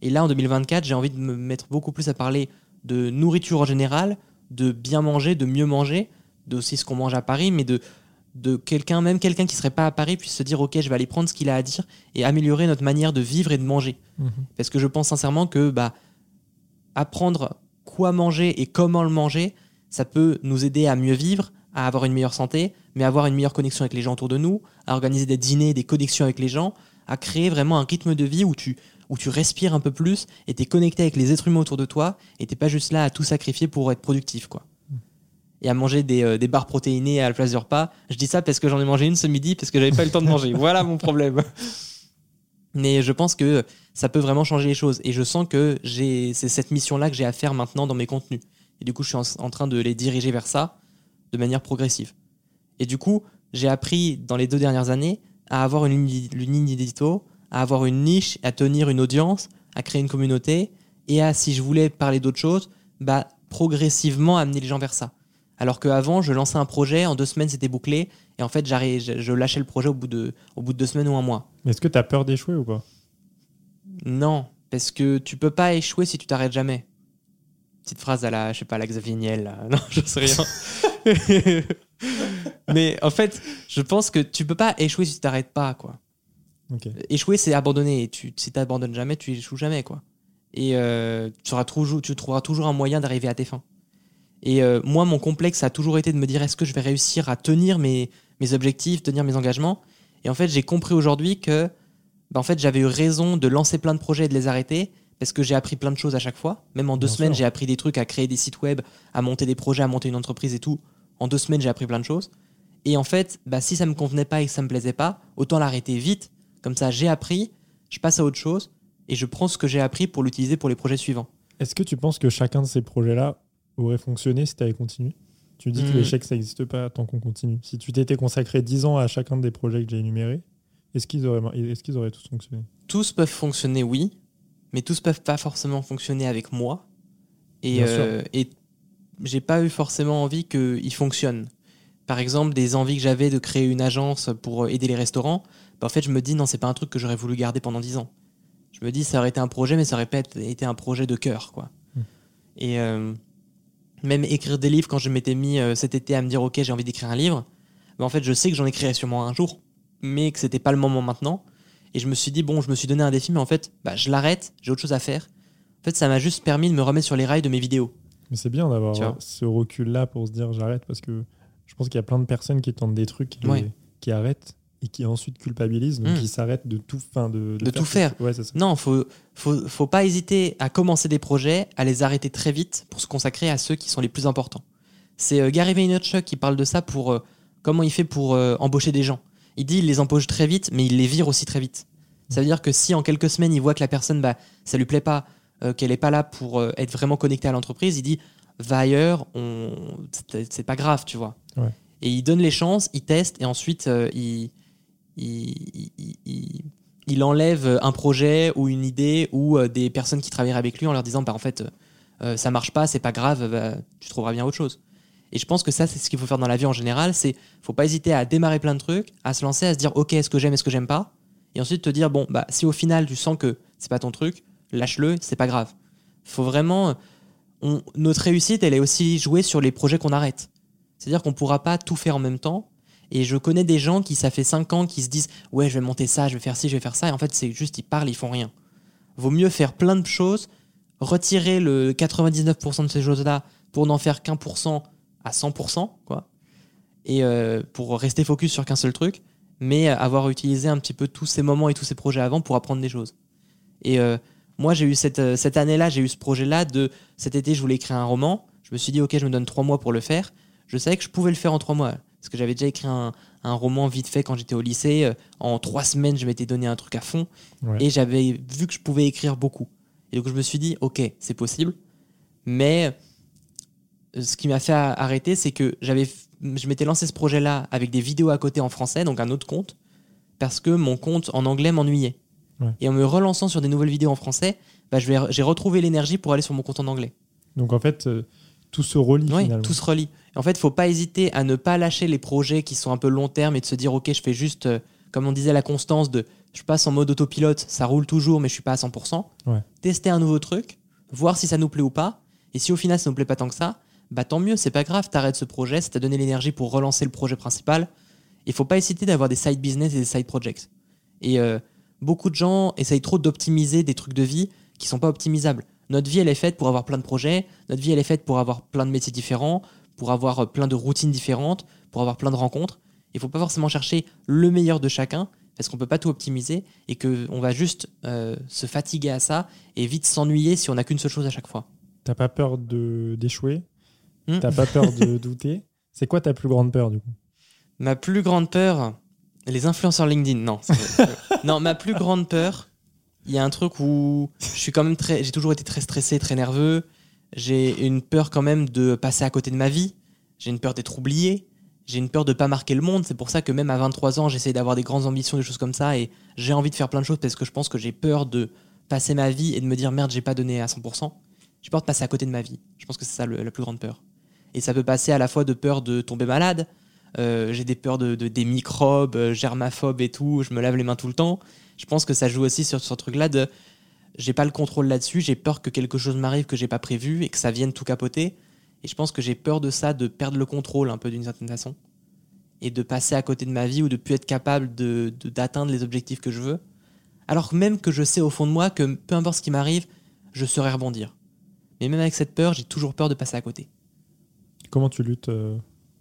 Et là, en 2024, j'ai envie de me mettre beaucoup plus à parler de nourriture en général, de bien manger, de mieux manger, de aussi ce qu'on mange à Paris, mais de de quelqu'un, même quelqu'un qui serait pas à Paris, puisse se dire ok, je vais aller prendre ce qu'il a à dire et améliorer notre manière de vivre et de manger. Mhm. Parce que je pense sincèrement que bah, apprendre quoi manger et comment le manger, ça peut nous aider à mieux vivre, à avoir une meilleure santé, mais à avoir une meilleure connexion avec les gens autour de nous, à organiser des dîners, des connexions avec les gens, à créer vraiment un rythme de vie où tu, où tu respires un peu plus et tu es connecté avec les êtres humains autour de toi et t'es pas juste là à tout sacrifier pour être productif. quoi. Et à manger des, euh, des barres protéinées à la place du repas. Je dis ça parce que j'en ai mangé une ce midi parce que j'avais pas eu le temps de manger. Voilà mon problème. Mais je pense que ça peut vraiment changer les choses. Et je sens que j'ai, c'est cette mission-là que j'ai à faire maintenant dans mes contenus. Et du coup, je suis en, en train de les diriger vers ça de manière progressive. Et du coup, j'ai appris dans les deux dernières années à avoir une ligne, une ligne édito, à avoir une niche, à tenir une audience, à créer une communauté et à, si je voulais parler d'autre chose, bah, progressivement amener les gens vers ça. Alors qu'avant, je lançais un projet, en deux semaines, c'était bouclé, et en fait, je, je lâchais le projet au bout, de, au bout de deux semaines ou un mois. Mais Est-ce que tu as peur d'échouer ou pas? Non, parce que tu peux pas échouer si tu t'arrêtes jamais. Petite phrase à la, je sais pas, à la Xavier Niel, là. Non, je sais rien. Mais en fait, je pense que tu peux pas échouer si tu t'arrêtes pas, quoi. Ok. Échouer, c'est abandonner. Et tu, si t'abandonnes jamais, tu échoues jamais, quoi. Et euh, tu, auras toujours, tu trouveras toujours un moyen d'arriver à tes fins. Et euh, moi, mon complexe a toujours été de me dire est-ce que je vais réussir à tenir mes, mes objectifs, tenir mes engagements? Et en fait, j'ai compris aujourd'hui que bah, en fait, j'avais eu raison de lancer plein de projets et de les arrêter parce que j'ai appris plein de choses à chaque fois. Même en deux Bien semaines, j'ai appris des trucs à créer des sites web, à monter des projets, à monter une entreprise et tout. En deux semaines, j'ai appris plein de choses. Et en fait, bah, si ça me convenait pas et que ça me plaisait pas, autant l'arrêter vite. Comme ça, j'ai appris, je passe à autre chose et je prends ce que j'ai appris pour l'utiliser pour les projets suivants. Est-ce que tu penses que chacun de ces projets-là aurait fonctionné si tu avais continué Tu dis que Hmm. l'échec, ça n'existe pas tant qu'on continue. Si tu t'étais consacré 10 ans à chacun des projets que j'ai énumérés, est-ce qu'ils auraient, est qu'ils auraient tous fonctionné? Tous peuvent fonctionner, oui, mais tous peuvent pas forcément fonctionner avec moi. Et, euh, et j'ai pas eu forcément envie qu'ils fonctionnent. Par exemple, des envies que j'avais de créer une agence pour aider les restaurants, bah, en fait, je me dis non, c'est pas un truc que j'aurais voulu garder pendant 10 ans. Je me dis ça aurait été un projet, mais ça aurait pas été un projet de cœur, quoi. Hmm. Et euh, même écrire des livres, quand je m'étais mis euh, cet été à me dire ok, j'ai envie d'écrire un livre, bah, en fait, je sais que j'en écrirai sûrement un jour, mais que c'était pas le moment maintenant. Et je me suis dit, bon, je me suis donné un défi, mais en fait, bah, je l'arrête, j'ai autre chose à faire. En fait, ça m'a juste permis de me remettre sur les rails de mes vidéos. Mais c'est bien d'avoir ce recul-là pour se dire j'arrête parce que je pense qu'il y a plein de personnes qui tentent des trucs Ouais. qui arrêtent et qui ensuite culpabilise, donc Mm. qui s'arrête de tout, fin, de, De tout faire. Ouais, c'est ça. Non, faut, faut, faut pas hésiter à commencer des projets, à les arrêter très vite pour se consacrer à ceux qui sont les plus importants. C'est euh, Gary Vaynerchuk qui parle de ça pour euh, comment il fait pour euh, embaucher des gens. Il dit il les embauche très vite, mais il les vire aussi très vite. Ça veut dire que si en quelques semaines il voit que la personne, bah, ça lui plaît pas, qu'elle est pas là pour être vraiment connectée à l'entreprise, il dit va ailleurs, on... c'est pas grave, tu vois. Ouais. Et il donne les chances, il teste et ensuite il, il, enlève un projet ou une idée ou euh, des personnes qui travaillent avec lui en leur disant bah en fait euh, ça marche pas, c'est pas grave, bah, tu trouveras bien autre chose. Et je pense que ça c'est ce qu'il faut faire dans la vie en général, c'est faut pas hésiter à démarrer plein de trucs, à se lancer, à se dire ok est-ce que j'aime, est-ce que j'aime pas, et ensuite te dire bon bah si au final tu sens que c'est pas ton truc, lâche-le, c'est pas grave. Faut vraiment notre réussite elle est aussi jouée sur les projets qu'on arrête. C'est-à-dire qu'on pourra pas tout faire en même temps. Et je connais des gens qui, ça fait 5 ans, qui se disent Ouais, je vais monter ça, je vais faire ci, je vais faire ça. Et en fait, c'est juste, ils parlent, ils font rien. Vaut mieux faire plein de choses, retirer le 99% de ces choses-là pour n'en faire qu'un pour cent à 100%, quoi. Et euh, pour rester focus sur qu'un seul truc, mais avoir utilisé un petit peu tous ces moments et tous ces projets avant pour apprendre des choses. Et euh, moi, j'ai eu cette, euh, cette année-là, j'ai eu ce projet-là de cet été, je voulais écrire un roman. Je me suis dit, ok, je me donne trois mois pour le faire. Je savais que je pouvais le faire en trois mois. Parce que j'avais déjà écrit un, un roman vite fait quand j'étais au lycée. Euh, En trois semaines, je m'étais donné un truc à fond. Ouais. Et j'avais vu que je pouvais écrire beaucoup. Et donc, je me suis dit, ok, c'est possible. Mais euh, ce qui m'a fait arrêter, c'est que j'avais, je m'étais lancé ce projet-là avec des vidéos à côté en français, donc un autre compte, parce que mon compte en anglais m'ennuyait. Ouais. Et en me relançant sur des nouvelles vidéos en français, bah, j'ai retrouvé l'énergie pour aller sur mon compte en anglais. Donc en fait, euh, tout se relie Oui, finalement. tout se relie. En fait, il faut pas hésiter à ne pas lâcher les projets qui sont un peu long terme et de se dire, ok, je fais juste, euh, comme on disait, la constance de, je passe en mode autopilote, ça roule toujours, mais je suis pas à 100%. Ouais. Tester un nouveau truc, voir si ça nous plaît ou pas. Et si au final ça nous plaît pas tant que ça, bah tant mieux, c'est pas grave, t'arrêtes ce projet, ça t'a donné l'énergie pour relancer le projet principal. Il faut pas hésiter d'avoir des side business et des side projects. Et euh, beaucoup de gens essayent trop d'optimiser des trucs de vie qui sont pas optimisables. Notre vie, elle est faite pour avoir plein de projets, notre vie, elle est faite pour avoir plein de métiers différents, pour avoir euh, plein de routines différentes, pour avoir plein de rencontres. Il faut pas forcément chercher le meilleur de chacun, parce qu'on peut pas tout optimiser, et qu'on va juste euh, se fatiguer à ça, et vite s'ennuyer si on n'a qu'une seule chose à chaque fois. T'as pas peur d'échouer? Hmm. T'as pas peur de douter? C'est quoi ta plus grande peur du coup? Ma plus grande peur, les influenceurs LinkedIn, non. non, ma plus grande peur, il y a un truc où je suis quand même très, j'ai toujours été très stressé, très nerveux. J'ai une peur quand même de passer à côté de ma vie. J'ai une peur d'être oublié. J'ai une peur de pas marquer le monde. C'est pour ça que même à 23 ans, j'essaie d'avoir des grandes ambitions, des choses comme ça, et j'ai envie de faire plein de choses parce que je pense que j'ai peur de passer ma vie et de me dire merde, j'ai pas donné à 100%. J'ai peur de passer à côté de ma vie. Je pense que c'est ça la plus grande peur. Et ça peut passer à la fois de peur de tomber malade, euh, j'ai des peurs de, de- des microbes, euh, germaphobes et tout, je me lave les mains tout le temps. Je pense que ça joue aussi sur, ce truc-là de j'ai pas le contrôle là-dessus, j'ai peur que quelque chose m'arrive que j'ai pas prévu et que ça vienne tout capoter. Et je pense que j'ai peur de ça, de perdre le contrôle un peu d'une certaine façon. Et de passer à côté de ma vie ou de plus être capable de- d'atteindre les objectifs que je veux. Alors même que je sais au fond de moi que peu importe ce qui m'arrive, je saurais rebondir. Mais même avec cette peur, j'ai toujours peur de passer à côté. Comment tu luttes euh,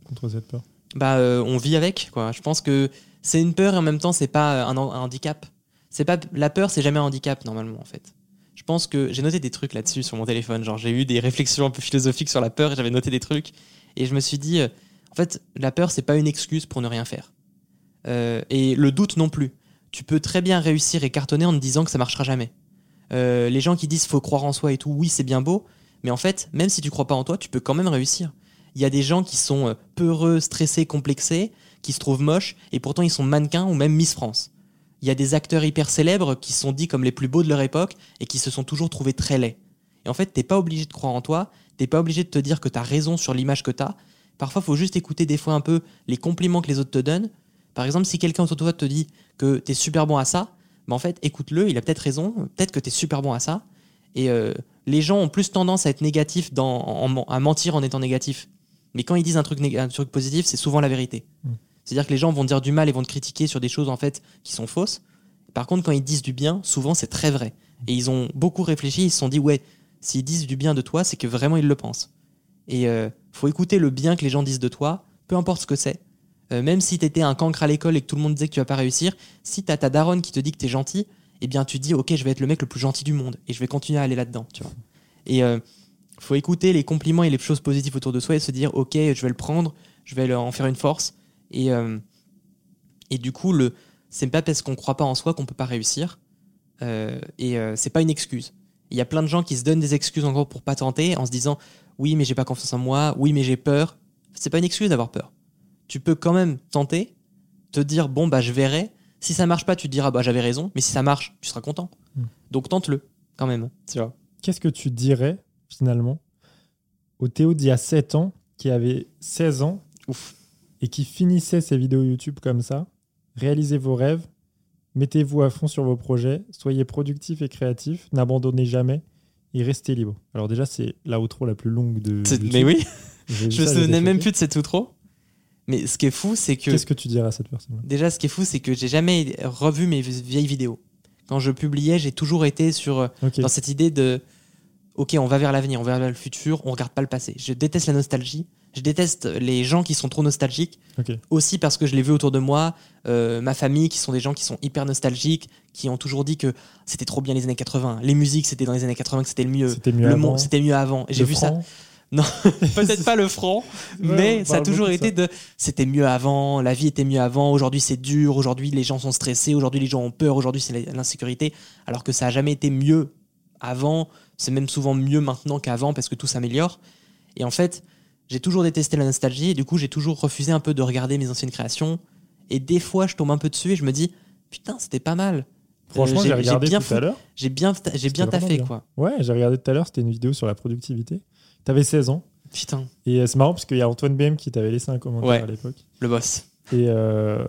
contre cette peur? Bah, euh, on vit avec. Quoi. Je pense que c'est une peur et en même temps, c'est pas un, handicap. C'est pas la peur, c'est jamais un handicap normalement en fait. Je pense que j'ai noté des trucs là-dessus sur mon téléphone. Genre, j'ai eu des réflexions un peu philosophiques sur la peur et j'avais noté des trucs. Et je me suis dit, euh, en fait, la peur, c'est pas une excuse pour ne rien faire. Euh, et le doute non plus. Tu peux très bien réussir et cartonner en te disant que ça marchera jamais. Les gens qui disent faut croire en soi et tout, oui, c'est bien beau. Mais en fait, même si tu crois pas en toi, tu peux quand même réussir. Il y a des gens qui sont euh, peureux, stressés, complexés, qui se trouvent moches, et pourtant ils sont mannequins ou même Miss France. Il y a des acteurs hyper célèbres qui sont dits comme les plus beaux de leur époque et qui se sont toujours trouvés très laids. Et en fait, t'es pas obligé de croire en toi, t'es pas obligé de te dire que t'as raison sur l'image que t'as. Parfois, faut juste écouter des fois un peu les compliments que les autres te donnent. Par exemple, si quelqu'un autour de toi te dit que t'es super bon à ça, bah en fait, écoute-le, il a peut-être raison, peut-être que t'es super bon à ça. Et euh, les gens ont plus tendance à être négatifs, à mentir en étant négatifs. Mais quand ils disent un truc, néga- un truc positif, c'est souvent la vérité. Mm. C'est-à-dire que les gens vont dire du mal et vont te critiquer sur des choses en fait qui sont fausses. Par contre, quand ils disent du bien, souvent c'est très vrai. Et ils ont beaucoup réfléchi, ils se sont dit ouais, s'ils disent du bien de toi, c'est que vraiment ils le pensent. Et euh, faut écouter le bien que les gens disent de toi, peu importe ce que c'est. Euh, même si t'étais un cancre à l'école et que tout le monde disait que tu vas pas réussir, si t'as ta daronne qui te dit que t'es gentil, eh bien tu dis ok je vais être le mec le plus gentil du monde et je vais continuer à aller là-dedans, tu vois. Et euh, faut écouter les compliments et les choses positives autour de soi et se dire ok je vais le prendre, je vais en faire une force et euh, et du coup le c'est pas parce qu'on croit pas en soi qu'on peut pas réussir Euh, et euh, c'est pas une excuse. Il y a plein de gens qui se donnent des excuses en gros pour pas tenter en se disant oui mais j'ai pas confiance en moi, oui mais j'ai peur. C'est pas une excuse d'avoir peur. Tu peux quand même tenter, te dire bon bah je verrai. Si ça marche pas, tu te diras bah j'avais raison, mais si ça marche, tu seras content. Mm. Donc tente-le quand même. Tu vois. Qu'est-ce que tu dirais finalement au Théo d'il y a 7 ans qui avait 16 ans Ouf. et qui finissait ses vidéos YouTube comme ça Réalisez vos rêves, mettez-vous à fond sur vos projets, soyez productif et créatif, n'abandonnez jamais et restez libre. Alors déjà, c'est la outro la plus longue de YouTube. Mais oui, je me souvenais même plus de cette outro. Mais ce qui est fou, c'est que Qu'est-ce que tu dirais à cette personne déjà, ce qui est fou, c'est que j'ai jamais revu mes vieilles vidéos. Quand je publiais, j'ai toujours été sur dans cette idée de ok, on va vers l'avenir, on va vers le futur, on regarde pas le passé. Je déteste la nostalgie. Je déteste les gens qui sont trop nostalgiques. Aussi parce que je l'ai vu autour de moi, euh, ma famille, qui sont des gens qui sont hyper nostalgiques, qui ont toujours dit que c'était trop bien les années 80. Les musiques, c'était dans les années 80 que c'était le mieux. C'était mieux le avant. monde, c'était mieux avant. J'ai vu ça. franc. Peut-être pas le franc, mais ça a toujours beaucoup de été de c'était mieux avant, la vie était mieux avant, aujourd'hui c'est dur, aujourd'hui les gens sont stressés, aujourd'hui les gens ont peur, aujourd'hui c'est l'insécurité, alors que ça a jamais été mieux avant, c'est même souvent mieux maintenant qu'avant parce que tout s'améliore. Et en fait, j'ai toujours détesté la nostalgie et du coup j'ai toujours refusé un peu de regarder mes anciennes créations. Et des fois je tombe un peu dessus et je me dis putain c'était pas mal. Franchement, Euh, j'ai regardé bien tout fou- à l'heure. J'ai bien, j'ai bien taffé bien. quoi. Ouais, j'ai regardé tout à l'heure, c'était une vidéo sur la productivité. T'avais 16 ans. Putain, Et euh, c'est marrant parce qu'il y a Antoine BM qui t'avait laissé un commentaire Ouais. à l'époque. le boss. Et, euh,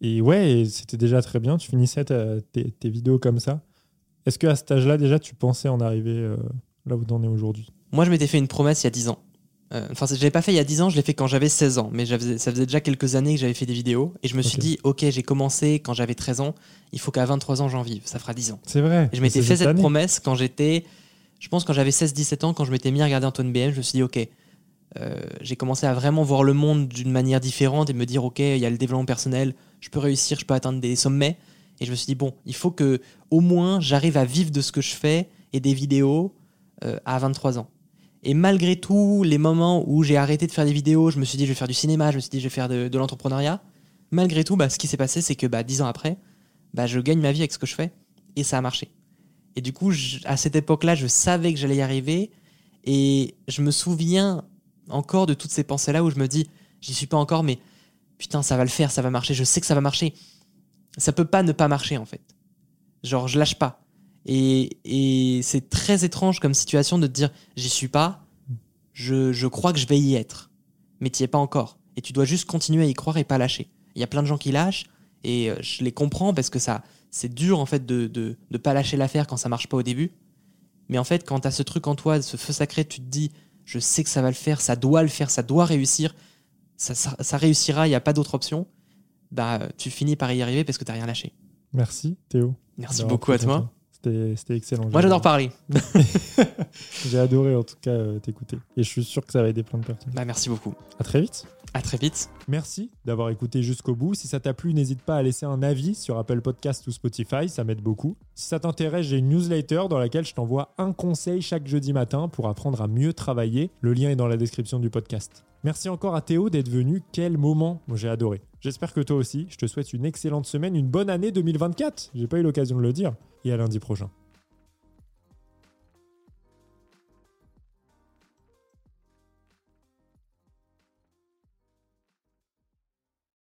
et ouais, c'était déjà très bien. Tu finissais ta- tes, tes vidéos comme ça. Est-ce qu'à cet âge-là, déjà, tu pensais en arriver euh, là où t'en es aujourd'hui? Moi, je m'étais fait une promesse il y a 10 ans. Euh, Enfin, je l'ai pas fait il y a 10 ans, je l'ai fait quand j'avais 16 ans. Mais ça faisait déjà quelques années que j'avais fait des vidéos. Et je me suis dit, ok, j'ai commencé quand j'avais 13 ans. Il faut qu'à 23 ans, j'en vive. Ça fera 10 ans. C'est vrai. Et je m'étais fait cette année. promesse quand j'étais. Je pense quand j'avais 16-17 ans, quand je m'étais mis à regarder Antoine BM, je me suis dit, ok. euh, j'ai commencé à vraiment voir le monde d'une manière différente et me dire, ok, il y a le développement personnel, je peux réussir, je peux atteindre des sommets. Et je me suis dit, bon, il faut que au moins j'arrive à vivre de ce que je fais et des vidéos euh, à 23 ans. Et malgré tout, les moments où j'ai arrêté de faire des vidéos, je me suis dit, je vais faire du cinéma, je me suis dit, je vais faire de, l'entrepreneuriat. Malgré tout, bah, ce qui s'est passé, c'est que bah, 10 ans après, bah, je gagne ma vie avec ce que je fais et ça a marché. Et du coup, à cette époque-là, je savais que j'allais y arriver et je me souviens encore de toutes ces pensées-là où je me dis, j'y suis pas encore, mais putain, ça va le faire, ça va marcher, je sais que ça va marcher. Ça peut pas ne pas marcher en fait. Genre, je lâche pas. Et, et c'est très étrange comme situation de te dire, j'y suis pas, je, je crois que je vais y être, mais tu es pas encore. Et tu dois juste continuer à y croire et pas lâcher. Il y a plein de gens qui lâchent et euh, je les comprends parce que ça, c'est dur en fait de, de, pas lâcher l'affaire quand ça marche pas au début. Mais en fait, quand tu as ce truc en toi, ce feu sacré, tu te dis, je sais que ça va le faire, ça doit le faire, ça doit réussir, ça, ça, ça réussira, il n'y a pas d'autre option. Bah, tu finis par y arriver parce que tu rien lâché. Merci, Théo. Merci beaucoup à toi. C'était excellent. Moi, j'adore parler. J'ai adoré, en tout cas, euh, t'écouter. Et je suis sûr que ça va aider plein de personnes. Bah, merci beaucoup. À très vite. À très vite. Merci d'avoir écouté jusqu'au bout. Si ça t'a plu, n'hésite pas à laisser un avis sur Apple Podcast ou Spotify, ça m'aide beaucoup. Si ça t'intéresse, j'ai une newsletter dans laquelle je t'envoie un conseil chaque jeudi matin pour apprendre à mieux travailler. Le lien est dans la description du podcast. Merci encore à Théo d'être venu. Quel moment Moi, j'ai adoré. J'espère que toi aussi. Je te souhaite une excellente semaine, une bonne année 2024. J'ai pas eu l'occasion de le dire. Et à lundi prochain.